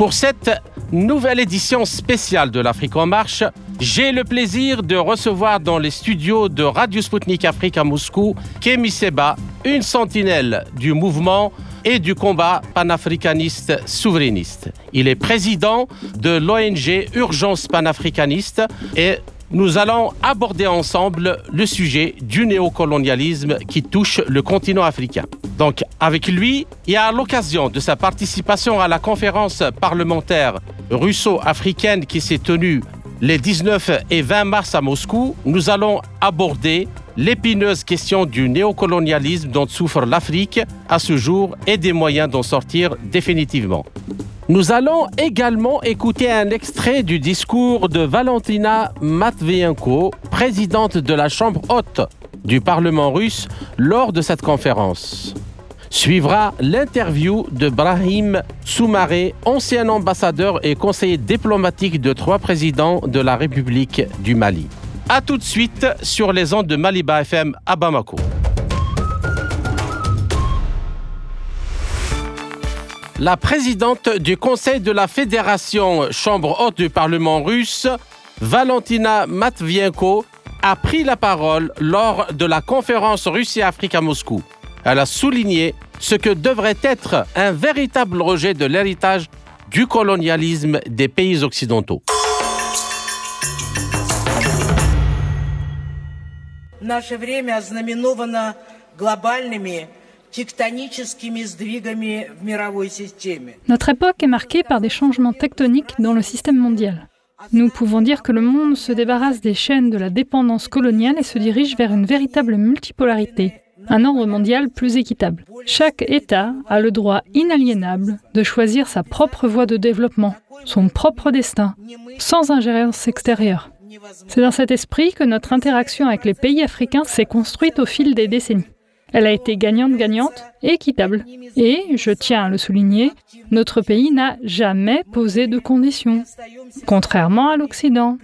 Pour cette nouvelle édition spéciale de l'Afrique en marche, j'ai le plaisir de recevoir dans les studios de Radio Sputnik Afrique à Moscou Kemi Seba, une sentinelle du mouvement et du combat panafricaniste souverainiste. Il est président de l'ONG Urgence panafricaniste et nous allons aborder ensemble le sujet du néocolonialisme qui touche le continent africain. Donc avec lui, et à l'occasion de sa participation à la conférence parlementaire russo-africaine qui s'est tenue les 19 et 20 mars à Moscou, nous allons aborder l'épineuse question du néocolonialisme dont souffre l'Afrique à ce jour et des moyens d'en sortir définitivement. Nous allons également écouter un extrait du discours de Valentina Matvienko, présidente de la Chambre haute du Parlement russe, lors de cette conférence. Suivra l'interview de Brahim Soumaré, ancien ambassadeur et conseiller diplomatique de trois présidents de la République du Mali. A tout de suite sur les ondes de Maliba FM à Bamako. La présidente du Conseil de la Fédération Chambre haute du Parlement russe, Valentina Matvienko, a pris la parole lors de la conférence Russie-Afrique à Moscou. Elle a souligné ce que devrait être un véritable rejet de l'héritage du colonialisme des pays occidentaux. Наше время ознаменовано глобальными тектоническими сдвигами в мировой системе. Notre époque est marquée par des changements tectoniques dans le système mondial. Nous pouvons dire que le monde se débarrasse des chaînes de la dépendance coloniale et se dirige vers une véritable multipolarité, un ordre mondial plus équitable. Chaque État a le droit inaliénable de choisir sa propre voie de développement, son propre destin, sans ingérence extérieure. C'est dans cet esprit que notre interaction avec les pays africains s'est construite au fil des décennies. Elle a été gagnante-gagnante et équitable. Et, je tiens à le souligner, notre pays n'a jamais posé de conditions, contrairement à l'Occident.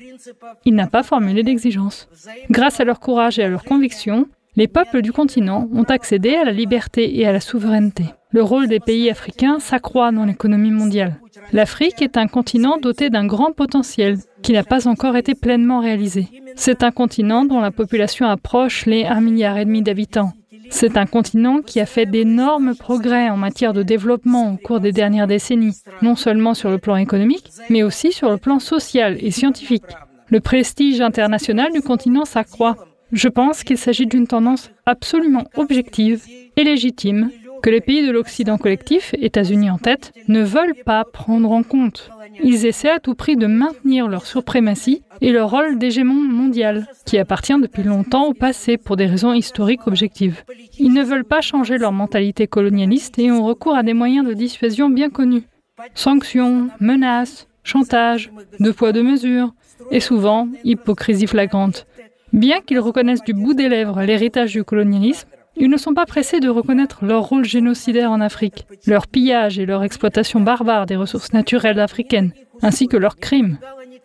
Il n'a pas formulé d'exigences. Grâce à leur courage et à leur conviction, les peuples du continent ont accédé à la liberté et à la souveraineté. Le rôle des pays africains s'accroît dans l'économie mondiale. L'Afrique est un continent doté d'un grand potentiel qui n'a pas encore été pleinement réalisé. C'est un continent dont la population approche les 1,5 milliard d'habitants. C'est un continent qui a fait d'énormes progrès en matière de développement au cours des dernières décennies, non seulement sur le plan économique, mais aussi sur le plan social et scientifique. Le prestige international du continent s'accroît. Je pense qu'il s'agit d'une tendance absolument objective et légitime que les pays de l'Occident collectif, États-Unis en tête, ne veulent pas prendre en compte. Ils essaient à tout prix de maintenir leur suprématie et leur rôle d'hégémon mondial, qui appartient depuis longtemps au passé pour des raisons historiques objectives. Ils ne veulent pas changer leur mentalité colonialiste et ont recours à des moyens de dissuasion bien connus. Sanctions, menaces, chantage, deux poids deux mesures, et souvent hypocrisie flagrante. Bien qu'ils reconnaissent du bout des lèvres l'héritage du colonialisme, ils ne sont pas pressés de reconnaître leur rôle génocidaire en Afrique, leur pillage et leur exploitation barbare des ressources naturelles africaines, ainsi que leurs crimes.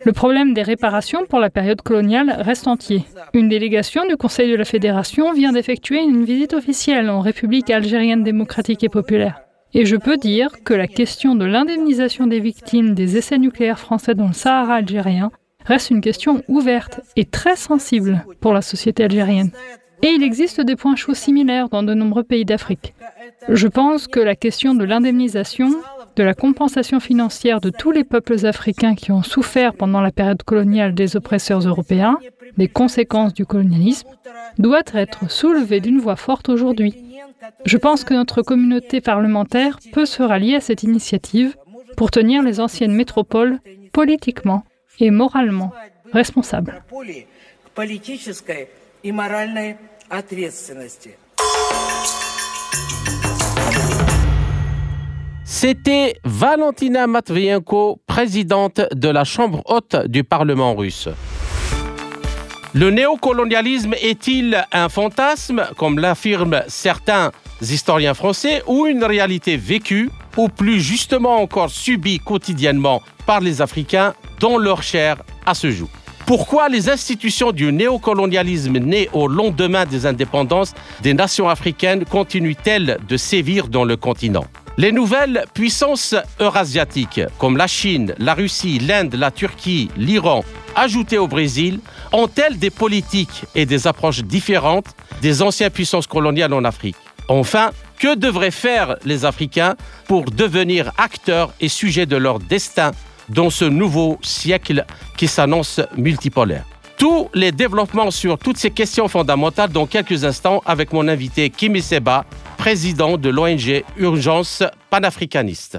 Le problème des réparations pour la période coloniale reste entier. Une délégation du Conseil de la Fédération vient d'effectuer une visite officielle en République algérienne démocratique et populaire. Et je peux dire que la question de l'indemnisation des victimes des essais nucléaires français dans le Sahara algérien reste une question ouverte et très sensible pour la société algérienne. Et il existe des points chauds similaires dans de nombreux pays d'Afrique. Je pense que la question de l'indemnisation, de la compensation financière de tous les peuples africains qui ont souffert pendant la période coloniale des oppresseurs européens, des conséquences du colonialisme, doit être soulevée d'une voix forte aujourd'hui. Je pense que notre communauté parlementaire peut se rallier à cette initiative pour tenir les anciennes métropoles politiquement et moralement responsables. C'était Valentina Matvienko, présidente de la Chambre haute du Parlement russe. Le néocolonialisme est-il un fantasme, comme l'affirment certains historiens français, ou une réalité vécue, ou plus justement encore subie quotidiennement par les Africains dans leur chair à ce jour. Pourquoi les institutions du néocolonialisme né au lendemain des indépendances des nations africaines continuent-elles de sévir dans le continent? Les nouvelles puissances eurasiatiques, comme la Chine, la Russie, l'Inde, la Turquie, l'Iran, ajoutées au Brésil, ont-elles des politiques et des approches différentes des anciennes puissances coloniales en Afrique? Enfin, que devraient faire les Africains pour devenir acteurs et sujets de leur destin dans ce nouveau siècle qui s'annonce multipolaire tous les développements sur toutes ces questions fondamentales dans quelques instants avec mon invité Kimi Seba, président de l'ONG Urgence panafricaniste.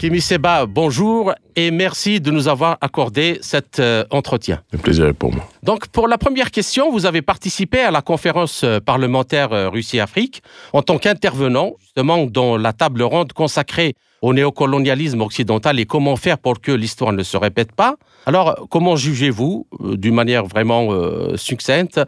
Kimi Seba, bonjour et merci de nous avoir accordé cet euh, entretien. Le plaisir pour moi. Donc, pour la première question, vous avez participé à la conférence euh, parlementaire euh, Russie-Afrique en tant qu'intervenant, justement, dans la table ronde consacrée au néocolonialisme occidental et comment faire pour que l'histoire ne se répète pas. Alors, comment jugez-vous, d'une manière vraiment succincte,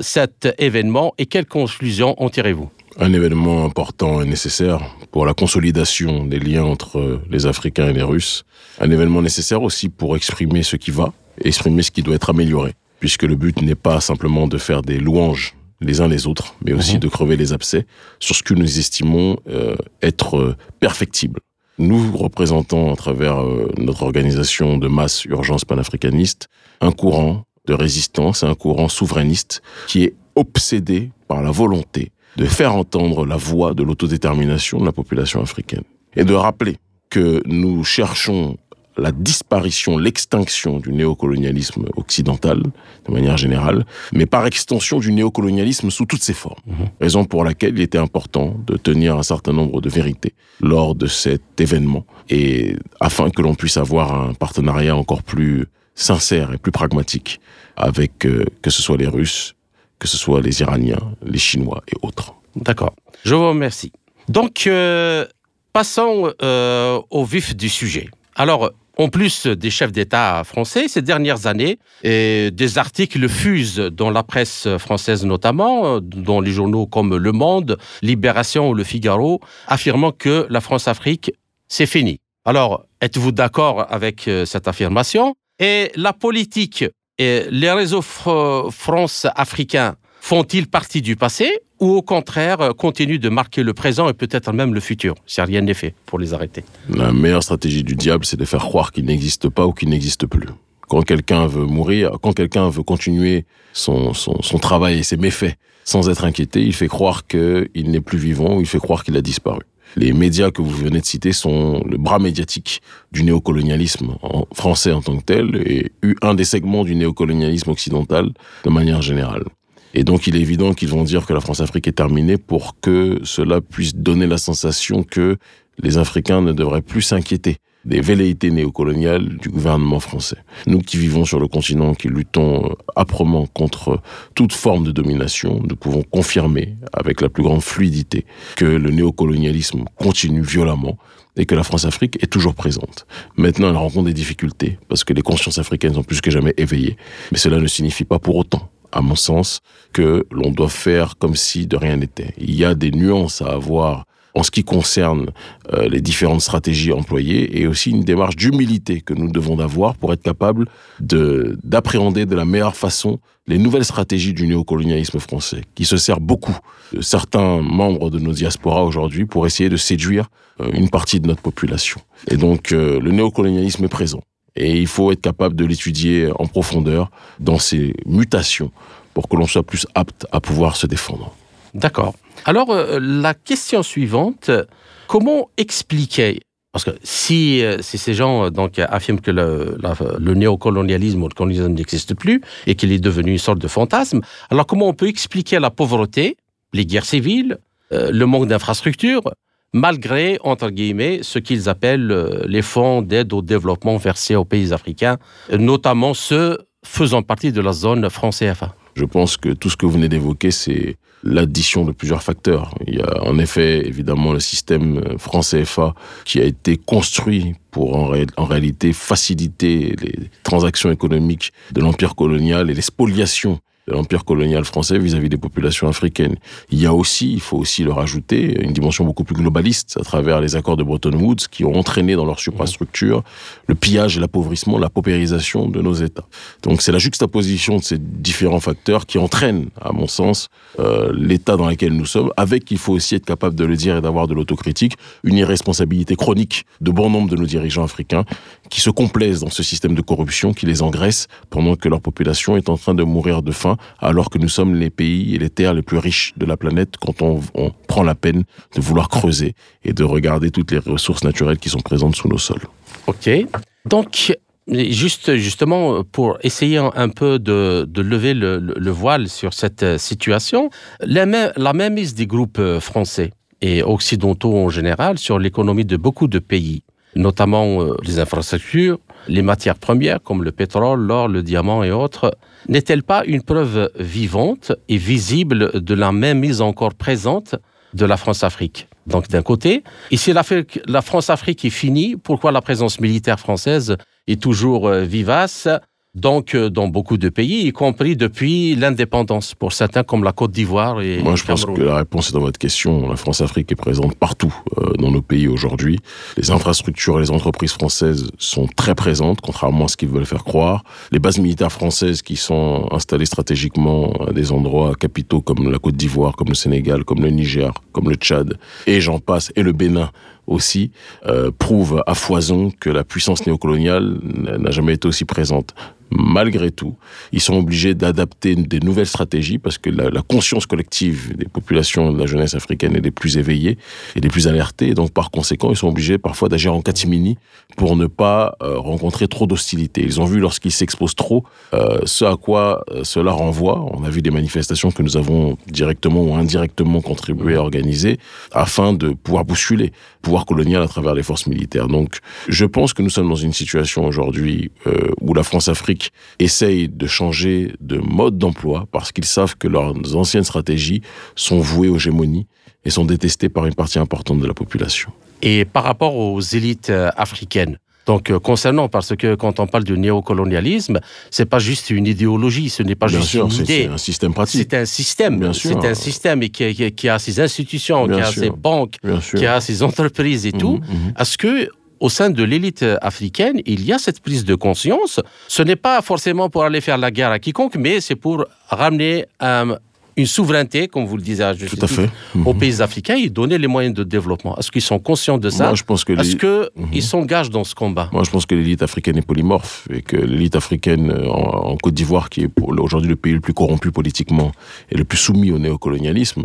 cet événement et quelles conclusions en tirez-vous? Un événement important et nécessaire pour la consolidation des liens entre les Africains et les Russes. Un événement nécessaire aussi pour exprimer ce qui va, exprimer ce qui doit être amélioré. Puisque le but n'est pas simplement de faire des louanges les uns les autres, mais aussi mhm. de crever les abcès sur ce que nous estimons euh, être perfectible. Nous représentons à travers euh, notre organisation de masse urgence panafricaniste un courant de résistance, un courant souverainiste qui est obsédé par la volonté de faire entendre la voix de l'autodétermination de la population africaine et de rappeler que nous cherchons la disparition, l'extinction du néocolonialisme occidental, de manière générale, mais par extension du néocolonialisme sous toutes ses formes. Mhm. Raison pour laquelle il était important de tenir un certain nombre de vérités lors de cet événement, et afin que l'on puisse avoir un partenariat encore plus sincère et plus pragmatique avec euh, que ce soit les Russes, que ce soit les Iraniens, les Chinois et autres. D'accord. Je vous remercie. Donc, euh, passons euh, au vif du sujet. Alors, en plus des chefs d'État français, ces dernières années, des articles fusent dans la presse française notamment, dans les journaux comme Le Monde, Libération ou Le Figaro, affirmant que la France-Afrique, c'est fini. Alors, êtes-vous d'accord avec euh, cette affirmation? Et la politique les réseaux France-africains font-ils partie du passé ou au contraire euh, continuent de marquer le présent et peut-être même le futur? Si rien n'est fait pour les arrêter La meilleure stratégie du diable, c'est de faire croire qu'il n'existe pas ou qu'il n'existe plus. Quand quelqu'un veut mourir, quand quelqu'un veut continuer son, son, son, travail et ses méfaits sans être inquiété, il fait croire qu'il n'est plus vivant ou il fait croire qu'il a disparu. Les médias que vous venez de citer sont le bras médiatique du néocolonialisme français en tant que tel et un des segments du néocolonialisme occidental de manière générale. Et donc il est évident qu'ils vont dire que la France-Afrique est terminée pour que cela puisse donner la sensation que les Africains ne devraient plus s'inquiéter des velléités néocoloniales du gouvernement français. Nous qui vivons sur le continent, qui luttons euh, âprement contre toute forme de domination, nous pouvons confirmer avec la plus grande fluidité que le néocolonialisme continue violemment et que la France-Afrique est toujours présente. Maintenant, elle rencontre des difficultés parce que les consciences africaines sont plus que jamais éveillées, mais cela ne signifie pas pour autant à mon sens, que l'on doit faire comme si de rien n'était. Il y a des nuances à avoir en ce qui concerne euh, les différentes stratégies employées et aussi une démarche d'humilité que nous devons avoir pour être capable de d'appréhender de la meilleure façon les nouvelles stratégies du néocolonialisme français, qui se sert beaucoup de certains membres de nos diasporas aujourd'hui pour essayer de séduire euh, une partie de notre population. Et donc euh, le néocolonialisme est présent. Et il faut être capable de l'étudier en profondeur dans ses mutations pour que l'on soit plus apte à pouvoir se défendre. D'accord. Alors, euh, la question suivante, comment expliquer parce que si, euh, ces gens euh, donc, affirment que le, néocolonialisme ou le colonialisme n'existe plus et qu'il est devenu une sorte de fantasme, alors comment on peut expliquer la pauvreté, les guerres civiles, le manque d'infrastructures, malgré, entre guillemets, ce qu'ils appellent les fonds d'aide au développement versés aux pays africains, notamment ceux faisant partie de la zone France CFA Je pense que tout ce que vous venez d'évoquer, c'est l'addition de plusieurs facteurs. Il y a en effet évidemment le système franc CFA qui a été construit pour en, en, réalité faciliter les transactions économiques de l'empire colonial et les spoliations de l'empire colonial français vis-à-vis des populations africaines. Il y a aussi, il faut aussi le rajouter, une dimension beaucoup plus globaliste à travers les accords de Bretton Woods qui ont entraîné dans leur suprastructure le pillage l'appauvrissement, la paupérisation de nos États. Donc c'est la juxtaposition de ces différents facteurs qui entraînent, à mon sens, euh, l'état dans lequel nous sommes, avec, il faut aussi être capable de le dire et d'avoir de l'autocritique, une irresponsabilité chronique de bon nombre de nos dirigeants africains qui se complaisent dans ce système de corruption qui les engraisse pendant que leur population est en train de mourir de faim alors que nous sommes les pays et les terres les plus riches de la planète quand on, prend la peine de vouloir creuser et de regarder toutes les ressources naturelles qui sont présentes sous nos sols. Ok. Donc, Juste, justement, pour essayer un peu de, lever le, le, voile sur cette situation, la, même, la des groupes français et occidentaux en général sur l'économie de beaucoup de pays, notamment euh, les infrastructures, les matières premières comme le pétrole, l'or, le diamant et autres, n'est-elle pas une preuve vivante et visible de la même mise encore présente de la France-Afrique? Donc d'un côté, et si la France-Afrique est finie, pourquoi la présence militaire française est toujours euh, vivace? Donc euh, dans beaucoup de pays, y compris depuis l'indépendance, pour certains comme la Côte d'Ivoire et Moi, je pense que la réponse est dans votre question. La France-Afrique est présente partout euh, dans nos pays aujourd'hui. Les infrastructures et les entreprises françaises sont très présentes, contrairement à ce qu'ils veulent faire croire. Les bases militaires françaises qui sont installées stratégiquement à des endroits capitaux comme la Côte d'Ivoire, comme le Sénégal, comme le Niger, comme le Tchad, et j'en passe, et le Bénin aussi, euh, prouvent à foison que la puissance néocoloniale n'a jamais été aussi présente malgré tout, ils sont obligés d'adapter des nouvelles stratégies parce que la, conscience collective des populations de la jeunesse africaine est des plus éveillée et des plus alertées. Donc, par conséquent, ils sont obligés parfois d'agir en catimini pour ne pas euh, rencontrer trop d'hostilité. Ils ont vu lorsqu'ils s'exposent trop euh, ce à quoi euh, cela renvoie. On a vu des manifestations que nous avons directement ou indirectement contribué à organiser afin de pouvoir bousculer le pouvoir colonial à travers les forces militaires. Donc, je pense que nous sommes dans une situation aujourd'hui où la France-Afrique essaye de changer de mode d'emploi parce qu'ils savent que leurs anciennes stratégies sont vouées aux gémonies et sont détestées par une partie importante de la population. Et par rapport aux élites euh, africaines, donc euh, concernant parce que quand on parle du néocolonialisme, c'est pas juste une idéologie, ce n'est pas Bien juste sûr, une idée. c'est un système pratique. C'est un système. Bien sûr. C'est un système et qui, qui- qui a ses institutions, Bien qui a ses banques, Bien sûr. qui a ses entreprises et tout. Mhm, mhm. Est-ce que au sein de l'élite africaine, il y a cette prise de conscience. Ce n'est pas forcément pour aller faire la guerre à quiconque, mais c'est pour ramener euh, une souveraineté, comme vous le disiez à juste Tout à aux Mhm. pays africains et donner les moyens de développement. Est-ce qu'ils sont conscients de ça Moi, je pense que Est-ce qu'ils Mhm. s'engagent dans ce combat Moi, je pense que l'élite africaine est polymorphe et que l'élite africaine euh, en, en Côte d'Ivoire, qui est aujourd'hui le pays le plus corrompu politiquement et le plus soumis au néocolonialisme,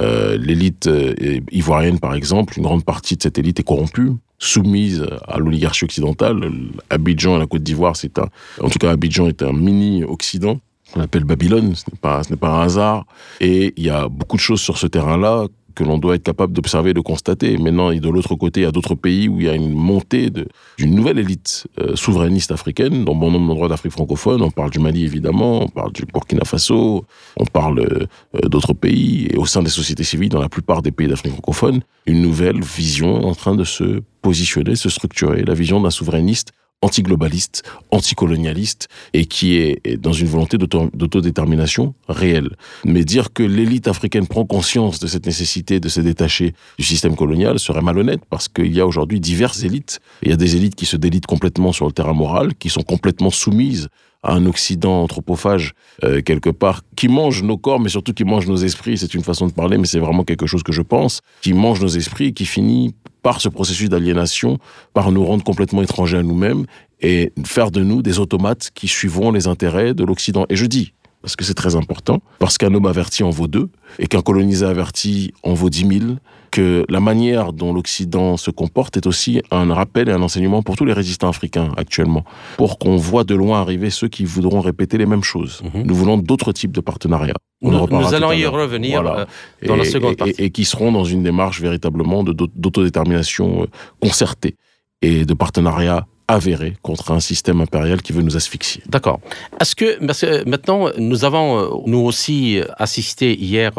euh, l'élite euh, ivoirienne, par exemple, une grande partie de cette élite est corrompue soumise à l'oligarchie occidentale. Abidjan et la Côte d'Ivoire, c'est un, en tout cas, Abidjan est un mini-Occident qu'on appelle Babylone, ce n'est pas, un hasard. Et il y a beaucoup de choses sur ce terrain-là que l'on doit être capable d'observer et de constater. Maintenant, et de l'autre côté, il y a d'autres pays où il y a une montée d'une nouvelle élite euh, souverainiste africaine dans bon nombre d'endroits d'Afrique francophone. On parle du Mali, évidemment, on parle du Burkina Faso, on parle euh, d'autres pays, et au sein des sociétés civiles, dans la plupart des pays d'Afrique francophone, une nouvelle vision en train de se positionner, se structurer, la vision d'un souverainiste antiglobaliste, anticolonialiste, et qui est dans une volonté d'auto- d'autodétermination réelle. Mais dire que l'élite africaine prend conscience de cette nécessité de se détacher du système colonial serait malhonnête, parce qu'il y a aujourd'hui diverses élites. Il y a des élites qui se délitent complètement sur le terrain moral, qui sont complètement soumises un Occident anthropophage euh, quelque part, qui mange nos corps, mais surtout qui mange nos esprits. C'est une façon de parler, mais c'est vraiment quelque chose que je pense, qui mange nos esprits qui finit par ce processus d'aliénation, par nous rendre complètement étrangers à nous-mêmes et faire de nous des automates qui suivront les intérêts de l'Occident. Et je dis, parce que c'est très important, parce qu'un homme averti en vaut deux, et qu'un colonisé averti en vaut dix mille, que la manière dont l'Occident se comporte est aussi un rappel et un enseignement pour tous les résistants africains actuellement, pour qu'on voit de loin arriver ceux qui voudront répéter les mêmes choses. Mhm. Nous voulons d'autres types de partenariats. On Nous, allons y revenir Voilà. euh, dans la seconde partie. Et, et qui seront dans une démarche véritablement d'autodétermination euh, concertée et de partenariat avérée contre un système impérial qui veut nous asphyxier. D'accord. Est-ce que, maintenant, nous avons, nous aussi, assisté hier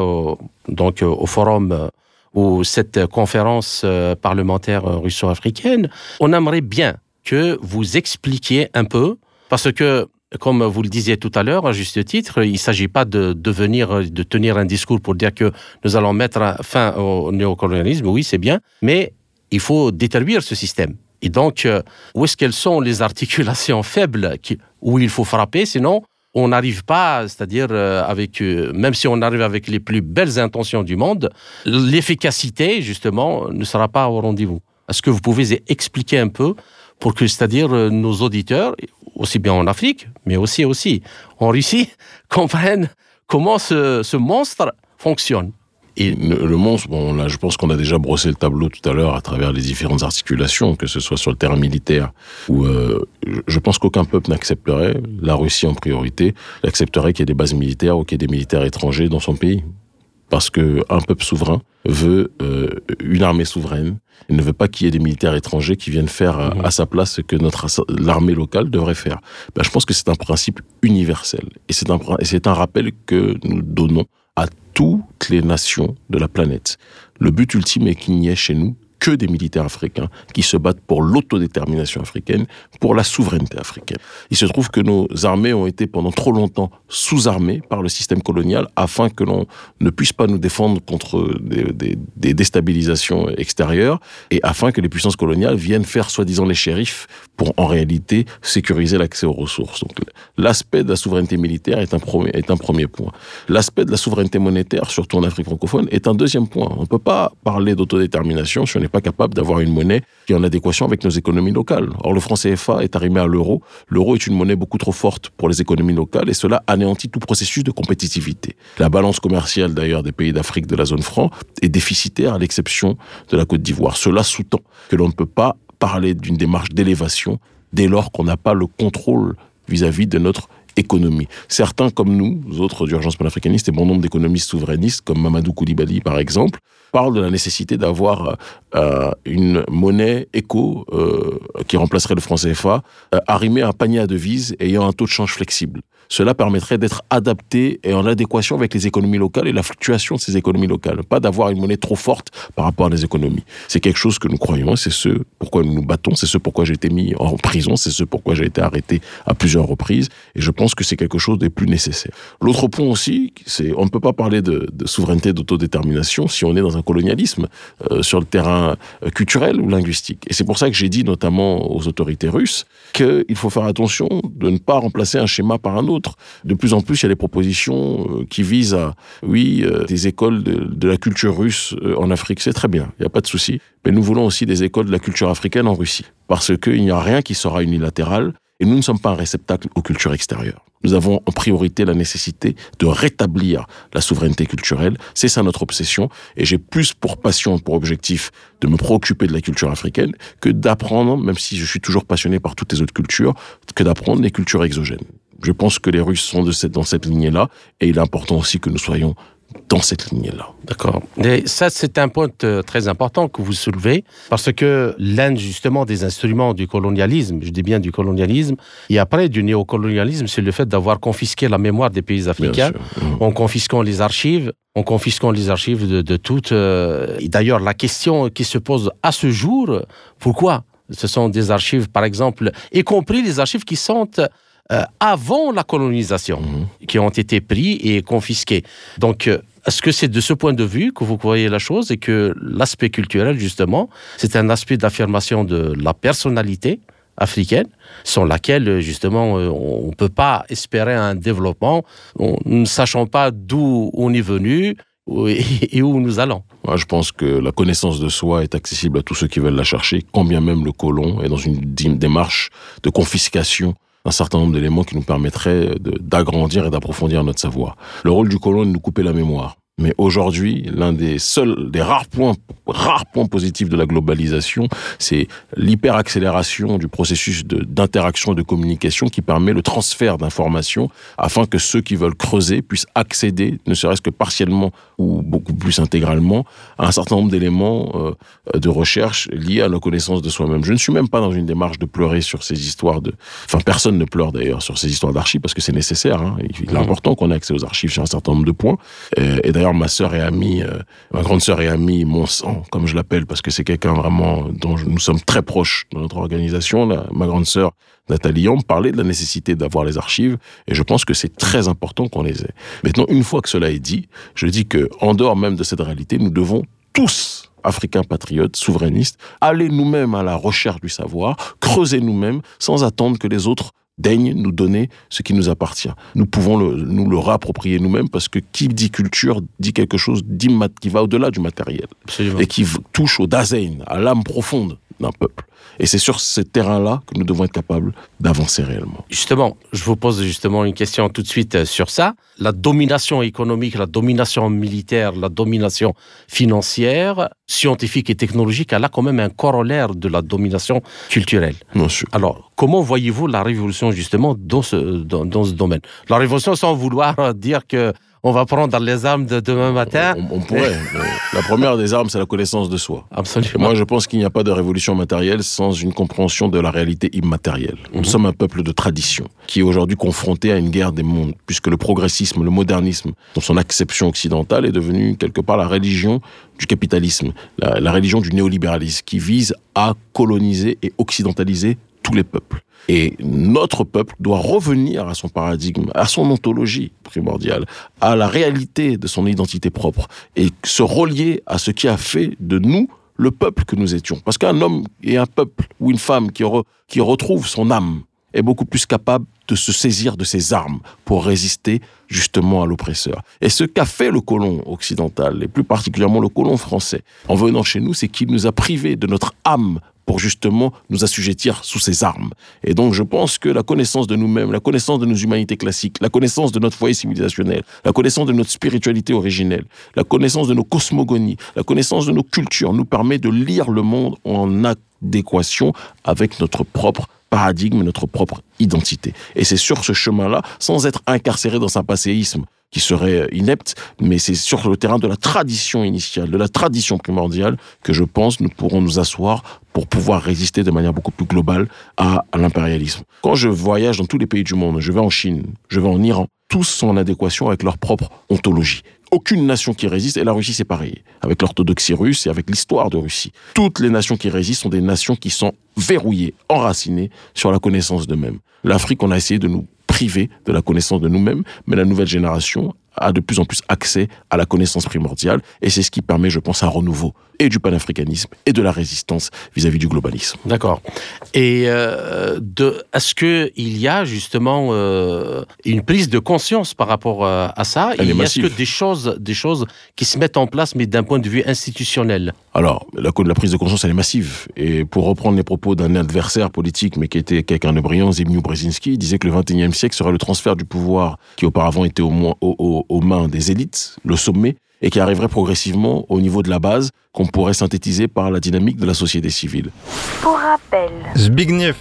donc, au forum ou cette conférence parlementaire russo-africaine. On aimerait bien que vous expliquiez un peu, parce que comme vous le disiez tout à l'heure, à juste titre, il ne s'agit pas de, devenir, de tenir un discours pour dire que nous allons mettre fin au néocolonialisme, oui, c'est bien, mais il faut détruire ce système. Et donc, euh, où est-ce qu'elles sont les articulations faibles où il faut frapper? Sinon, on n'arrive pas, c'est-à-dire euh, avec, euh, même si on arrive avec les plus belles intentions du monde, l'efficacité justement ne sera pas au rendez-vous. Est-ce que vous pouvez expliquer un peu pour que, c'est-à-dire nos auditeurs, aussi bien en Afrique, mais aussi aussi en Russie, comprennent comment ce, ce monstre fonctionne? Et le, monstre, bon, là, je pense qu'on a déjà brossé le tableau tout à l'heure à travers les différentes articulations, que ce soit sur le terrain militaire, où euh, je pense qu'aucun peuple n'accepterait, la Russie en priorité, n'accepterait qu'il y ait des bases militaires ou qu'il y ait des militaires étrangers dans son pays. Parce qu'un peuple souverain veut euh, une armée souveraine. Il ne veut pas qu'il y ait des militaires étrangers qui viennent faire euh, mhm. à sa place ce que notre l'armée locale devrait faire. Ben, je pense que c'est un principe universel et c'est un c'est un rappel que nous donnons à toutes les nations de la planète. Le but ultime est qu'il n'y ait chez nous que des militaires africains qui se battent pour l'autodétermination africaine, pour la souveraineté africaine. Il se trouve que nos armées ont été pendant trop longtemps sous-armées par le système colonial afin que l'on ne puisse pas nous défendre contre des, déstabilisations extérieures et afin que les puissances coloniales viennent faire soi-disant les shérifs pour en réalité sécuriser l'accès aux ressources. Donc l'aspect de la souveraineté militaire est un premier, est un premier point. L'aspect de la souveraineté monétaire, surtout en Afrique francophone, est un deuxième point. On ne peut pas parler d'autodétermination si on n'est pas capable d'avoir une monnaie qui est en adéquation avec nos économies locales. Or, le franc CFA est arrimé à l'euro. L'euro est une monnaie beaucoup trop forte pour les économies locales et cela anéantit tout processus de compétitivité. La balance commerciale, d'ailleurs, des pays d'Afrique de la zone franc est déficitaire à l'exception de la Côte d'Ivoire. Cela sous-tend que l'on ne peut pas parler d'une démarche d'élévation dès lors qu'on n'a pas le contrôle vis-à-vis -vis de notre économie. Certains, comme nous, autres d'urgence panafricaniste et bon nombre d'économistes souverainistes, comme Mamadou Koulibaly par exemple, parlent de la nécessité d'avoir euh, une monnaie éco euh, qui remplacerait le franc CFA, euh, arrimée à un panier à devises ayant un taux de change flexible. Cela permettrait d'être adapté et en adéquation avec les économies locales et la fluctuation de ces économies locales. Pas d'avoir une monnaie trop forte par rapport à les économies. C'est quelque chose que nous croyons, c'est ce pourquoi nous nous battons, c'est ce pourquoi j'ai été mis en prison, c'est ce pourquoi j'ai été arrêté à plusieurs reprises. Et je pense que c'est quelque chose des plus nécessaires. L'autre point aussi, c'est on ne peut pas parler de, de souveraineté, d'autodétermination si on est dans un colonialisme euh, sur le terrain euh, culturel ou linguistique. Et c'est pour ça que j'ai dit notamment aux autorités russes qu'il faut faire attention de ne pas remplacer un schéma par un autre. De plus en plus, il y a des propositions euh, qui visent à, oui, des écoles de, la culture russe en Afrique, c'est très bien, il n'y a pas de souci. Mais nous voulons aussi des écoles de la culture africaine en Russie. Parce qu'il n'y a rien qui sera unilatéral et nous ne sommes pas un réceptacle aux cultures extérieures. Nous avons en priorité la nécessité de rétablir la souveraineté culturelle. C'est ça notre obsession. Et j'ai plus pour passion, pour objectif de me préoccuper de la culture africaine que d'apprendre, même si je suis toujours passionné par toutes les autres cultures, que d'apprendre les cultures exogènes. Je pense que les Russes sont dans cette lignée-là, et il est important aussi que nous soyons dans cette lignée-là. D'accord. Et ça, c'est un point euh, très important que vous soulevez, parce que l'un justement des instruments du colonialisme, je dis bien du colonialisme, et après du néocolonialisme, c'est le fait d'avoir confisqué la mémoire des pays africains, mmh. en confisquant les archives, en confisquant les archives de, de toutes. Euh, D'ailleurs, la question qui se pose à ce jour, pourquoi Ce sont des archives, par exemple, y compris les archives qui sont euh, avant la colonisation, qui ont été pris et confisqués. Donc, euh, est-ce que c'est de ce point de vue que vous voyez la chose et que l'aspect culturel, justement, c'est un aspect d'affirmation de la personnalité africaine, sans laquelle, justement, euh, on ne peut pas espérer un développement, ne sachant pas d'où on est venu, et où nous allons. Je pense que la connaissance de soi est accessible à tous ceux qui veulent la chercher, quand bien même le colon est dans une démarche de confiscation un certain nombre d'éléments qui nous permettraient d'agrandir et d'approfondir notre savoir. Le rôle du colon est de nous couper la mémoire. Mais aujourd'hui, l'un des seuls, des rares points, rares points positifs de la globalisation, c'est l'hyperaccélération du processus d'interaction et de communication qui permet le transfert d'informations afin que ceux qui veulent creuser puissent accéder, ne serait-ce que partiellement ou beaucoup plus intégralement, à un certain nombre d'éléments euh, de recherche liés à la connaissance de soi-même. Je ne suis même pas dans une démarche de pleurer sur ces histoires de, enfin personne ne pleure d'ailleurs sur ces histoires d'archives parce que c'est nécessaire. Hein. Il est mmh. important qu'on ait accès aux archives sur un certain nombre de points. Et d'ailleurs ma sœur et amie, euh, ma grande sœur et amie, mon sang, comme je l'appelle, parce que c'est quelqu'un vraiment dont nous sommes très proches dans notre organisation. ma grande sœur Nathalie Yamb parlait de la nécessité d'avoir les archives, et je pense que c'est très important qu'on les ait. Maintenant, une fois que cela est dit, je dis que en dehors même de cette réalité, nous devons tous Africains patriotes, souverainistes, aller nous-mêmes à la recherche du savoir, creuser nous-mêmes, sans attendre que les autres daigne nous donner ce qui nous appartient. Nous pouvons le, nous le réapproprier nous-mêmes parce que qui dit culture dit quelque chose qui va au-delà du matériel. Et qui touche au dasein, à l'âme profonde d'un peuple. Et c'est sur ce terrain-là que nous devons être capables d'avancer réellement. Justement, je vous pose justement une question tout de suite euh, sur ça. La domination économique, la domination militaire, la domination financière, scientifique et technologique, elle a quand même un corollaire de la domination culturelle. Bien sûr. Alors, comment voyez-vous la révolution justement dans ce, dans, dans ce domaine? La révolution sans vouloir dire que on va prendre les armes de demain matin. On, pourrait. la première des armes, c'est la connaissance de soi. Absolument. moi, je pense qu'il n'y a pas de révolution matérielle sans une compréhension de la réalité immatérielle. Nous mhm. sommes un peuple de tradition qui est aujourd'hui confronté à une guerre des mondes, puisque le progressisme, le modernisme, dans son acception occidentale, est devenu quelque part la religion du capitalisme, la, la religion du néolibéralisme, qui vise à coloniser et occidentaliser tous les peuples. Et notre peuple doit revenir à son paradigme, à son ontologie primordiale, à la réalité de son identité propre et se relier à ce qui a fait de nous le peuple que nous étions. Parce qu'un homme et un peuple ou une femme qui, retrouve son âme est beaucoup plus capable de se saisir de ses armes pour résister justement à l'oppresseur. Et ce qu'a fait le colon occidental, et plus particulièrement le colon français, en venant chez nous, c'est qu'il nous a privés de notre âme pour justement nous assujettir sous ses armes. Et donc je pense que la connaissance de nous-mêmes, la connaissance de nos humanités classiques, la connaissance de notre foyer civilisationnel, la connaissance de notre spiritualité originelle, la connaissance de nos cosmogonies, la connaissance de nos cultures nous permet de lire le monde en adéquation avec notre propre paradigme, notre propre identité. Et c'est sur ce chemin-là, sans être incarcéré dans un passéisme, qui serait inepte, mais c'est sur le terrain de la tradition initiale, de la tradition primordiale, que je pense nous pourrons nous asseoir pour pouvoir résister de manière beaucoup plus globale à, l'impérialisme. Quand je voyage dans tous les pays du monde, je vais en Chine, je vais en Iran, tous sont en adéquation avec leur propre ontologie. Aucune nation qui résiste, et la Russie c'est pareil, avec l'orthodoxie russe et avec l'histoire de Russie. Toutes les nations qui résistent sont des nations qui sont verrouillées, enracinées sur la connaissance d'eux-mêmes. L'Afrique, on a essayé de nous privé de la connaissance de nous-mêmes, mais la nouvelle génération a de plus en plus accès à la connaissance primordiale, et c'est ce qui permet, je pense, un renouveau et du panafricanisme et de la résistance vis-à-vis du globalisme. D'accord. Et euh, est-ce que il y a justement euh, une prise de conscience par rapport euh, à ça? Elle est Est-ce que des choses, des choses qui se mettent en place, mais d'un point de vue institutionnel? Alors, la, la, prise de conscience, elle est massive. Et pour reprendre les propos d'un adversaire politique, mais qui était quelqu'un de brillant, Zbigniew Brzezinski, disait que le 21e siècle serait le transfert du pouvoir qui auparavant était au moins aux mains des élites, le sommet, et qui arriverait progressivement au niveau de la base qu'on pourrait synthétiser par la dynamique de la société civile. Pour rappel, Zbigniew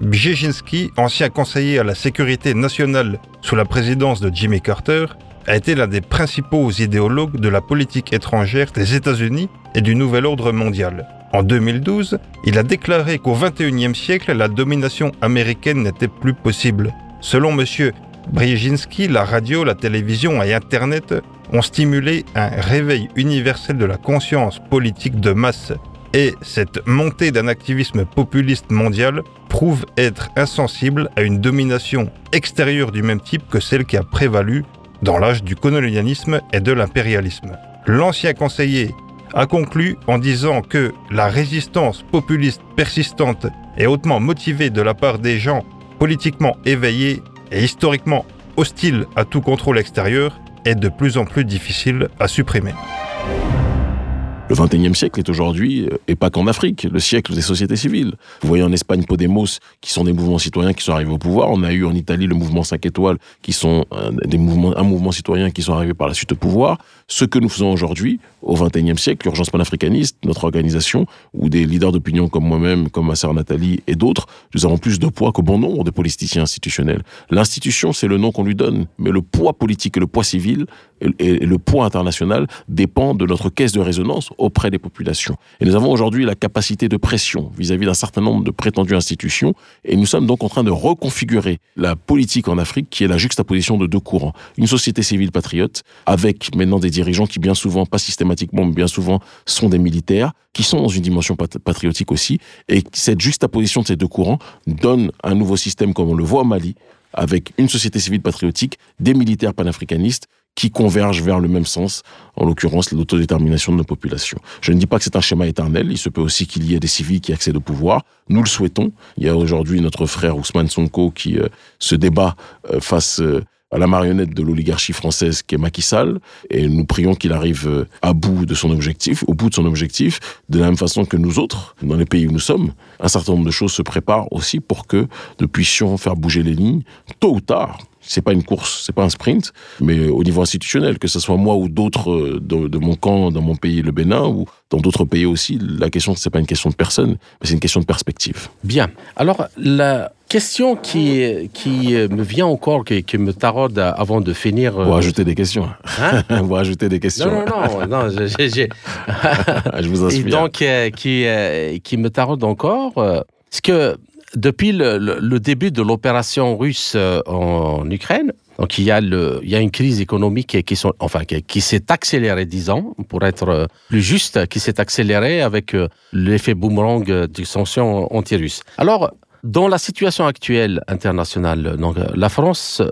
Brzezinski, ancien conseiller à la sécurité nationale sous la présidence de Jimmy Carter, a été l'un des principaux idéologues de la politique étrangère des États-Unis et du nouvel ordre mondial. En 2012, il a déclaré qu'au XXIe siècle, la domination américaine n'était plus possible. Selon M. Brzezinski, la radio, la télévision et Internet ont stimulé un réveil universel de la conscience politique de masse. Et cette montée d'un activisme populiste mondial prouve être insensible à une domination extérieure du même type que celle qui a prévalu dans l'âge du colonialisme et de l'impérialisme. L'ancien conseiller a conclu en disant que la résistance populiste persistante et hautement motivée de la part des gens politiquement éveillés et historiquement hostile à tout contrôle extérieur est de plus en plus difficile à supprimer. Le 21e siècle est aujourd'hui, euh, et pas qu'en Afrique, le siècle des sociétés civiles. Vous voyez en Espagne Podemos, qui sont des mouvements citoyens qui sont arrivés au pouvoir. On a eu en Italie le mouvement 5 étoiles, qui sont euh, des mouvements, un mouvement citoyen qui sont arrivés par la suite au pouvoir. Ce que nous faisons aujourd'hui, au 21e siècle, l'urgence panafricaniste, notre organisation, ou des leaders d'opinion comme moi-même, comme ma sœur Nathalie et d'autres, nous avons plus de poids que bon nombre de politiciens institutionnels. L'institution, c'est le nom qu'on lui donne, mais le poids politique et le poids civil et le poids international dépend de notre caisse de résonance auprès des populations. Et nous avons aujourd'hui la capacité de pression vis-à-vis d'un certain nombre de prétendues institutions, et nous sommes donc en train de reconfigurer la politique en Afrique, qui est la juxtaposition de deux courants. Une société civile patriote, avec maintenant des dirigeants qui bien souvent, pas systématiquement, mais bien souvent, sont des militaires, qui sont dans une dimension patriotique aussi, et cette juxtaposition de ces deux courants donne un nouveau système comme on le voit au Mali, avec une société civile patriotique, des militaires panafricanistes qui convergent vers le même sens, en l'occurrence l'autodétermination de nos populations. Je ne dis pas que c'est un schéma éternel, il se peut aussi qu'il y ait des civils qui accèdent au pouvoir, nous le souhaitons. Il y a aujourd'hui notre frère Ousmane Sonko qui euh, se débat euh, face euh, à la marionnette de l'oligarchie française qui est Macky Sall, et nous prions qu'il arrive à bout de son objectif, au bout de son objectif, de la même façon que nous autres, dans les pays où nous sommes, un certain nombre de choses se préparent aussi pour que nous puissions faire bouger les lignes, tôt ou tard, c'est pas une course, c'est pas un sprint, mais au niveau institutionnel, que ce soit moi ou d'autres euh, de, mon camp dans mon pays, le Bénin, ou dans d'autres pays aussi, la question c'est pas une question de personne, mais c'est une question de perspective. Bien. Alors la question qui qui me vient encore, qui, qui me taraude avant de finir. Vous rajoutez des questions. Hein vous rajoutez des questions. Non non non, non j'ai. je vous inspire. Et donc euh, qui euh, qui me taraude encore, ce que depuis le, début de l'opération russe euh, en Ukraine, donc il y a, une crise économique qui, s'est accélérée, disons, pour être euh, plus juste, qui s'est accélérée avec euh, l'effet boomerang des sanctions anti-russes. Alors, dans la situation actuelle internationale, donc, la France,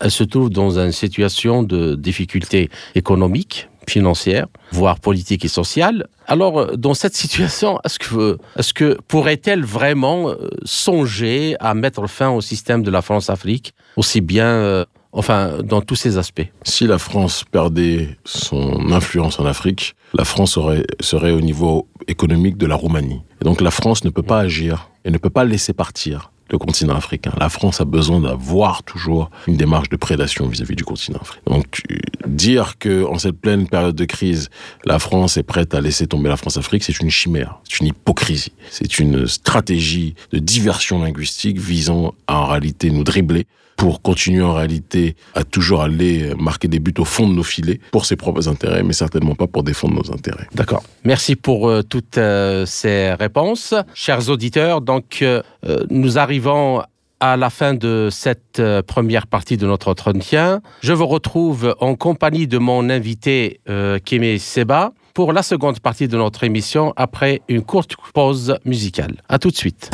elle se trouve dans une situation de difficulté économique, financière, voire politique et sociale. Alors, euh, dans cette situation, est-ce que, est que pourrait-elle vraiment euh, songer à mettre fin au système de la France-Afrique, aussi bien, euh, enfin, dans tous ses aspects? Si la France perdait son influence en Afrique, la France serait au niveau économique de la Roumanie. Et donc, la France ne peut pas agir et ne peut pas laisser partir le continent africain. La France a besoin d'avoir toujours une démarche de prédation vis-à-vis du continent africain. Donc, dire que en cette pleine période de crise, la France est prête à laisser tomber la France-Afrique, c'est une chimère, c'est une hypocrisie, c'est une stratégie de diversion linguistique visant à en réalité nous dribbler pour continuer en réalité à toujours aller marquer des buts au fond de nos filets pour ses propres intérêts, mais certainement pas pour défendre nos intérêts. D'accord. Merci pour euh, toutes euh, ces réponses. Chers auditeurs, donc euh, nous arrivons à la fin de cette première partie de notre entretien. Je vous retrouve en compagnie de mon invité Kémé Seba pour la seconde partie de notre émission après une courte pause musicale. À tout de suite.